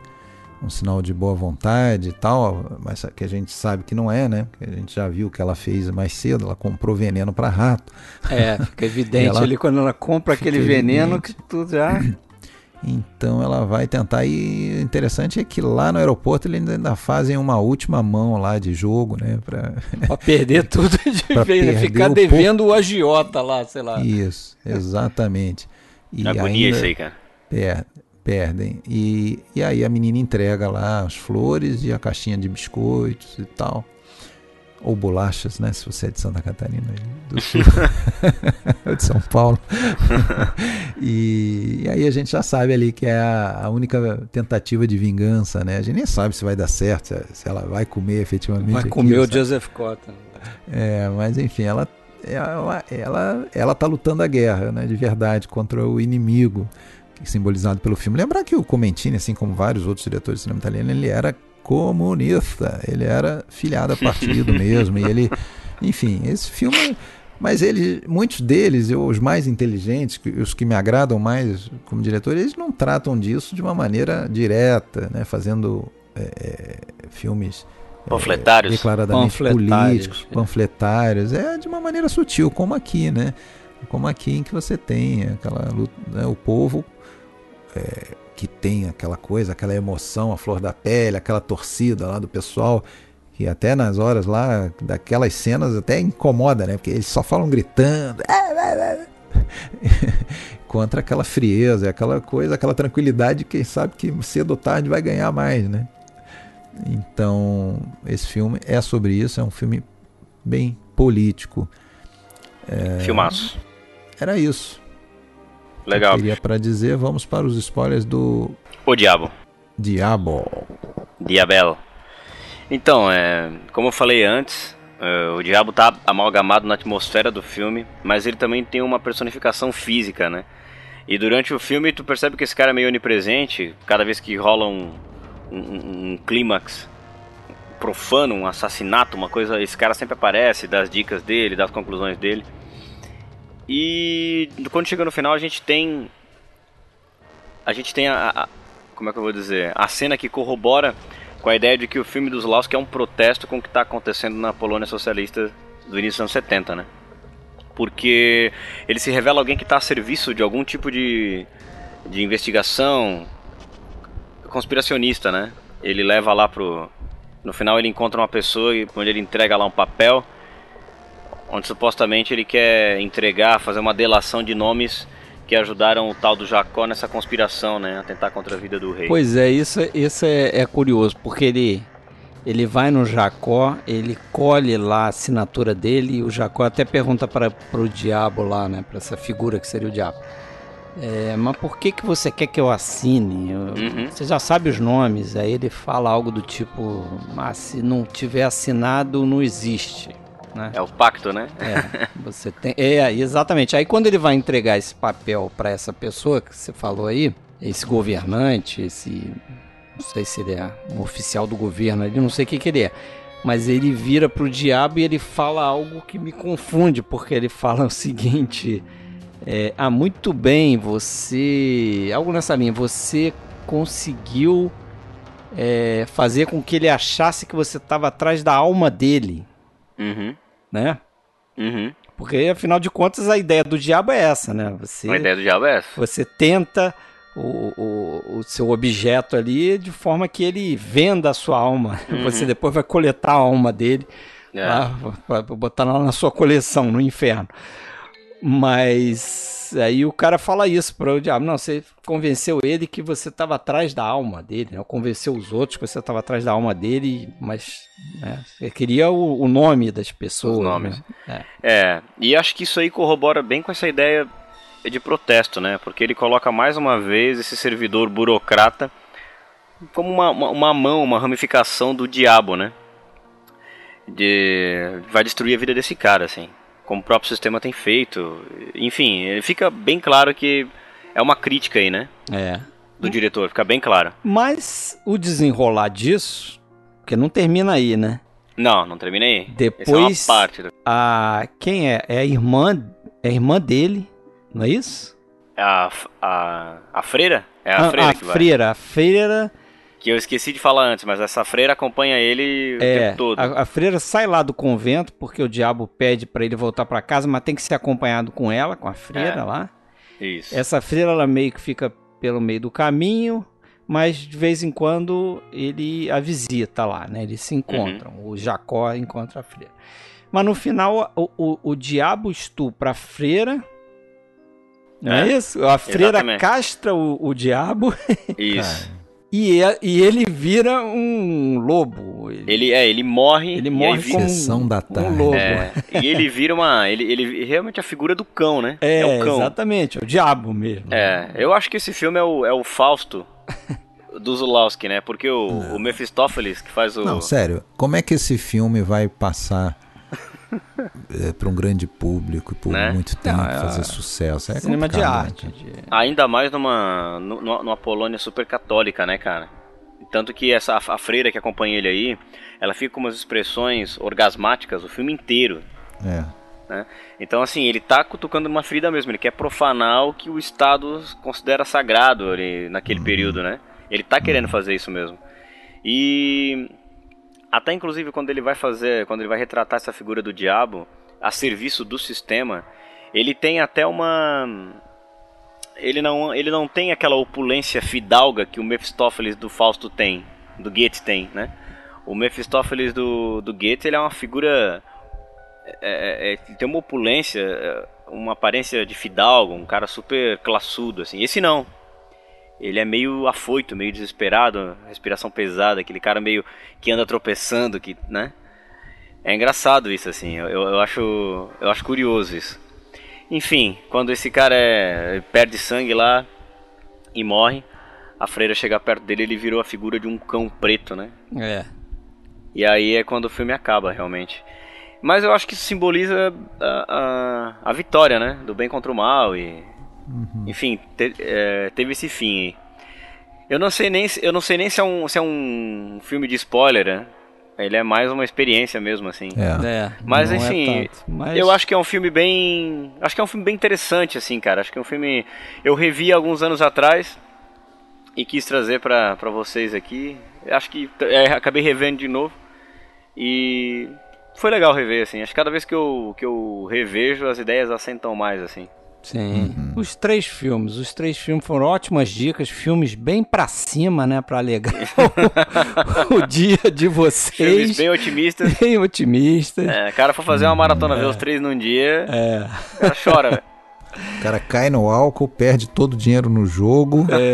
um sinal de boa vontade e tal, mas que a gente sabe que não é, né? Porque a gente já viu que ela fez mais cedo, ela comprou veneno para rato. É, fica evidente Ela- ali quando ela compra aquele veneno evidente. que tu já. Então ela vai tentar. E o interessante é que lá no aeroporto eles ainda fazem uma última mão lá de jogo, né? Pra... Pra perder tudo de Pra vez, né? Ficar o devendo o agiota lá, sei lá. Isso, exatamente. E Agonia ainda isso aí, cara. per- perdem. E, e aí a menina entrega lá as flores e a caixinha de biscoitos e tal. Ou bolachas, né? Se você é de Santa Catarina. Do Sul. De São Paulo. e, e aí a gente já sabe ali que é a, a única tentativa de vingança, né? A gente nem sabe se vai dar certo, se, se ela vai comer efetivamente. Vai aquilo, comer o sabe? Joseph Cotton. É, mas enfim, ela, ela, ela, ela tá lutando a guerra, né? De verdade, contra o inimigo, simbolizado pelo filme. Lembrar que o Comentini, assim como vários outros diretores de cinema italiano, ele era comunista, ele era filiado a partido mesmo, e ele, enfim, esse filme, mas ele, muitos deles, eu, os mais inteligentes, os que me agradam mais como diretor, eles não tratam disso de uma maneira direta, né, fazendo é, é, filmes é, Panfletários. declaradamente Panfletários. políticos, panfletários, é de uma maneira sutil, como aqui, né? como aqui em que você tem aquela luta, né, o povo é, que tem aquela coisa, aquela emoção, a flor da pele, aquela torcida lá do pessoal que até nas horas lá daquelas cenas até incomoda, né? Porque eles só falam gritando. Contra aquela frieza, aquela coisa, aquela tranquilidade, quem sabe que cedo ou tarde vai ganhar mais, né? Então, esse filme é sobre isso, é um filme bem político. É... Filmaço. Era isso. Legal. Eu queria para dizer, vamos para os spoilers do O Diabo. Diabo. Diabel. Então, é, como eu falei antes, é, o diabo tá amalgamado na atmosfera do filme, mas ele também tem uma personificação física, né? E durante o filme tu percebe que esse cara é meio onipresente, cada vez que rola um, um, um clímax profano, um assassinato, uma coisa, esse cara sempre aparece, dá as dicas dele, dá as conclusões dele. E quando chega no final a gente tem a gente tem a, a como é que eu vou dizer, a cena que corrobora com a ideia de que o filme dos Laos é um protesto com o que está acontecendo na Polônia socialista do início dos anos 70, né? Porque ele se revela alguém que está a serviço de algum tipo de, de investigação conspiracionista, né? Ele leva lá pro... No final ele encontra uma pessoa onde ele entrega lá um papel onde supostamente ele quer entregar, fazer uma delação de nomes que ajudaram o tal do Jacó nessa conspiração, né? A tentar contra a vida do rei. Pois é, isso, isso é, é curioso, porque ele, ele vai no Jacó, ele colhe lá a assinatura dele e o Jacó até pergunta para o diabo lá, né? Para essa figura que seria o diabo. É, mas por que, que você quer que eu assine? Eu, uhum. Você já sabe os nomes. Aí ele fala algo do tipo: ah, se não tiver assinado, não existe. Né? É o pacto, né? É, você tem. É, exatamente. Aí quando ele vai entregar esse papel para essa pessoa que você falou aí, esse governante, esse. Não sei se ele é um oficial do governo, ele não sei o que, que ele é. Mas ele vira pro diabo e ele fala algo que me confunde, porque ele fala o seguinte. É, ah, muito bem, você. Algo nessa linha, você conseguiu é, fazer com que ele achasse que você estava atrás da alma dele. Uhum. Né? Uhum. Porque, afinal de contas, a ideia do diabo é essa, né? Você, a ideia do diabo é essa. Você tenta o, o, o seu objeto ali de forma que ele venda a sua alma. Uhum. Você depois vai coletar a alma dele, é. lá, botar lá na sua coleção, no inferno. Mas aí o cara fala isso para o diabo. Não, você convenceu ele que você estava atrás da alma dele, né? Convenceu os outros que você estava atrás da alma dele, mas né, você queria o, o, nome das pessoas. Os nomes. Né? É. é, e acho que isso aí corrobora bem com essa ideia de protesto, né? Porque ele coloca mais uma vez esse servidor burocrata como uma, uma, uma mão, uma ramificação do diabo, né? De, vai destruir a vida desse cara, assim como o próprio sistema tem feito. Enfim, fica bem claro que é uma crítica aí, né? É. Do diretor, fica bem claro. Mas o desenrolar disso, porque não termina aí, né? Não, não termina aí. Depois, Essa é uma parte. Do... A quem é? É a irmã, é a irmã dele, não é isso? É a, a, a freira? É a, a freira a que vai. freira, a freira que eu esqueci de falar antes, mas essa freira acompanha ele o é, tempo todo. A, a, freira sai lá do convento porque o diabo pede para ele voltar para casa, mas tem que ser acompanhado com ela, com a freira é, lá. Isso. Essa freira ela meio que fica pelo meio do caminho, mas de vez em quando ele a visita lá, né? Eles se encontram. Uhum. O Jacó encontra a freira. Mas no final o, o, o diabo estupra a freira. Não é, é isso? A freira Exatamente. castra o, o diabo. Isso. E, é, e ele vira um lobo. Ele, ele é, ele morre. Ele morre como um, da tarde. um lobo. É, e ele vira uma. Ele, ele realmente a figura do cão, né? É, é o cão. exatamente, é o diabo mesmo. É, eu acho que esse filme é o, é o Fausto do Zulawski, né? Porque o, o Mephistófeles que faz o. Não, sério, como é que esse filme vai passar é, para um grande público por né? muito tempo Não, é, fazer sucesso. É cinema de né, arte. De... Ainda mais numa, numa, numa Polônia super católica, né, cara? Tanto que essa a freira que acompanha ele aí, ela fica com umas expressões orgasmáticas o filme inteiro. É. Né? Então, assim, ele tá cutucando uma ferida mesmo. Ele quer profanar o que o Estado considera sagrado ali, naquele uhum. período, né? Ele tá querendo uhum. fazer isso mesmo. E até inclusive quando ele vai fazer, quando ele vai retratar essa figura do diabo a serviço do sistema, Ele tem até uma ele não ele não tem aquela opulência fidalga que o Mephistófeles do Fausto tem, do Goethe tem, né? O Mephistófeles do, do Goethe ele é uma figura é, é, é tem uma opulência, é, uma aparência de fidalgo, um cara super classudo assim. Esse não. Ele é meio afoito, meio desesperado, respiração pesada, aquele cara meio que anda tropeçando, que, né? É engraçado isso assim. Eu, eu acho eu acho curioso isso. Enfim, quando esse cara é, perde sangue lá e morre, a freira chega perto dele ele virou a figura de um cão preto, né? É. E aí é quando o filme acaba, realmente. Mas eu acho que isso simboliza a, a, a vitória, né? Do bem contra o mal e... Uhum. Enfim, te, é, teve esse fim aí. Eu não sei nem, eu não sei nem se, é um, se é um filme de spoiler, né? Ele é mais uma experiência mesmo, assim. É. é mas enfim, é mas... eu acho que é um filme bem. Acho que é um filme bem interessante, assim, cara. Acho que é um filme. Eu revi alguns anos atrás e quis trazer pra, pra vocês aqui. Acho que é, acabei revendo de novo. E foi legal rever, assim. Acho que cada vez que eu, que eu revejo, as ideias assentam mais, assim. Sim. Uhum. Os três filmes, os três filmes foram ótimas dicas, filmes bem pra cima, né, pra alegrar o, o dia de vocês. Filmes bem otimistas. Bem otimistas. É, o cara for fazer uma maratona, é. ver os três num dia, é. o cara chora, velho. O cara cai no álcool, perde todo o dinheiro no jogo. É,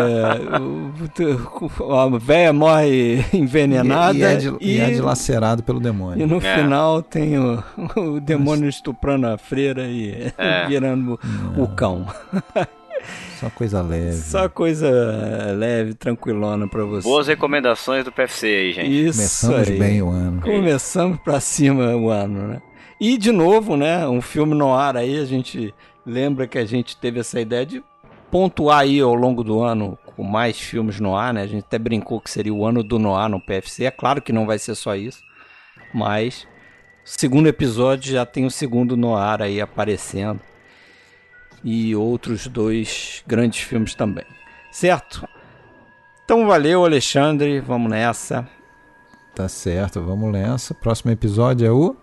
a véia morre envenenada. E, e, é, de, e, e é dilacerado pelo demônio. E no é. final tem o, o demônio estuprando a freira e é. virando o, o cão. Só coisa leve. Só coisa leve, tranquilona pra você. Boas recomendações do PFC aí, gente. Isso Começamos aí. bem o ano. Começamos pra cima o ano, né? E de novo, né? Um filme no ar aí, a gente lembra que a gente teve essa ideia de pontuar aí ao longo do ano com mais filmes no ar, né? A gente até brincou que seria o ano do Noir no PFC. É claro que não vai ser só isso, mas segundo episódio já tem o segundo Noir aí aparecendo e outros dois grandes filmes também. Certo? Então valeu, Alexandre. Vamos nessa. Tá certo, vamos nessa. Próximo episódio é o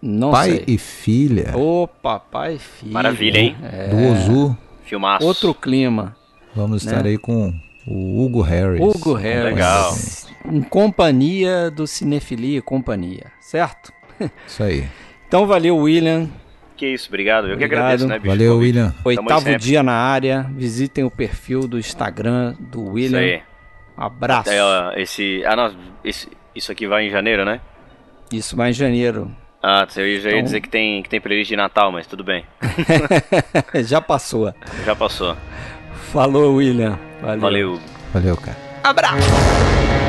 não pai sei. e filha. Opa, pai e filha. Maravilha, hein? É. Do Ozu. Filmaço. Outro clima. Vamos estar né? aí com o Hugo Harris. Hugo Harris. Legal. Em companhia do Cinefilia Companhia, certo? Isso aí. Então valeu, William. Que isso, obrigado. Eu obrigado. que agradeço, né, bicho? Valeu, William. Oitavo dia na área. Visitem o perfil do Instagram do William. Isso aí. Um abraço. É, ó, esse, ah, não, esse, isso aqui vai em janeiro, né? Isso vai em janeiro. Ah, eu já ia então... dizer que tem, que tem playlist de Natal, mas tudo bem. já passou. Já passou. Falou, William. Valeu. Valeu, Valeu cara. Abraço.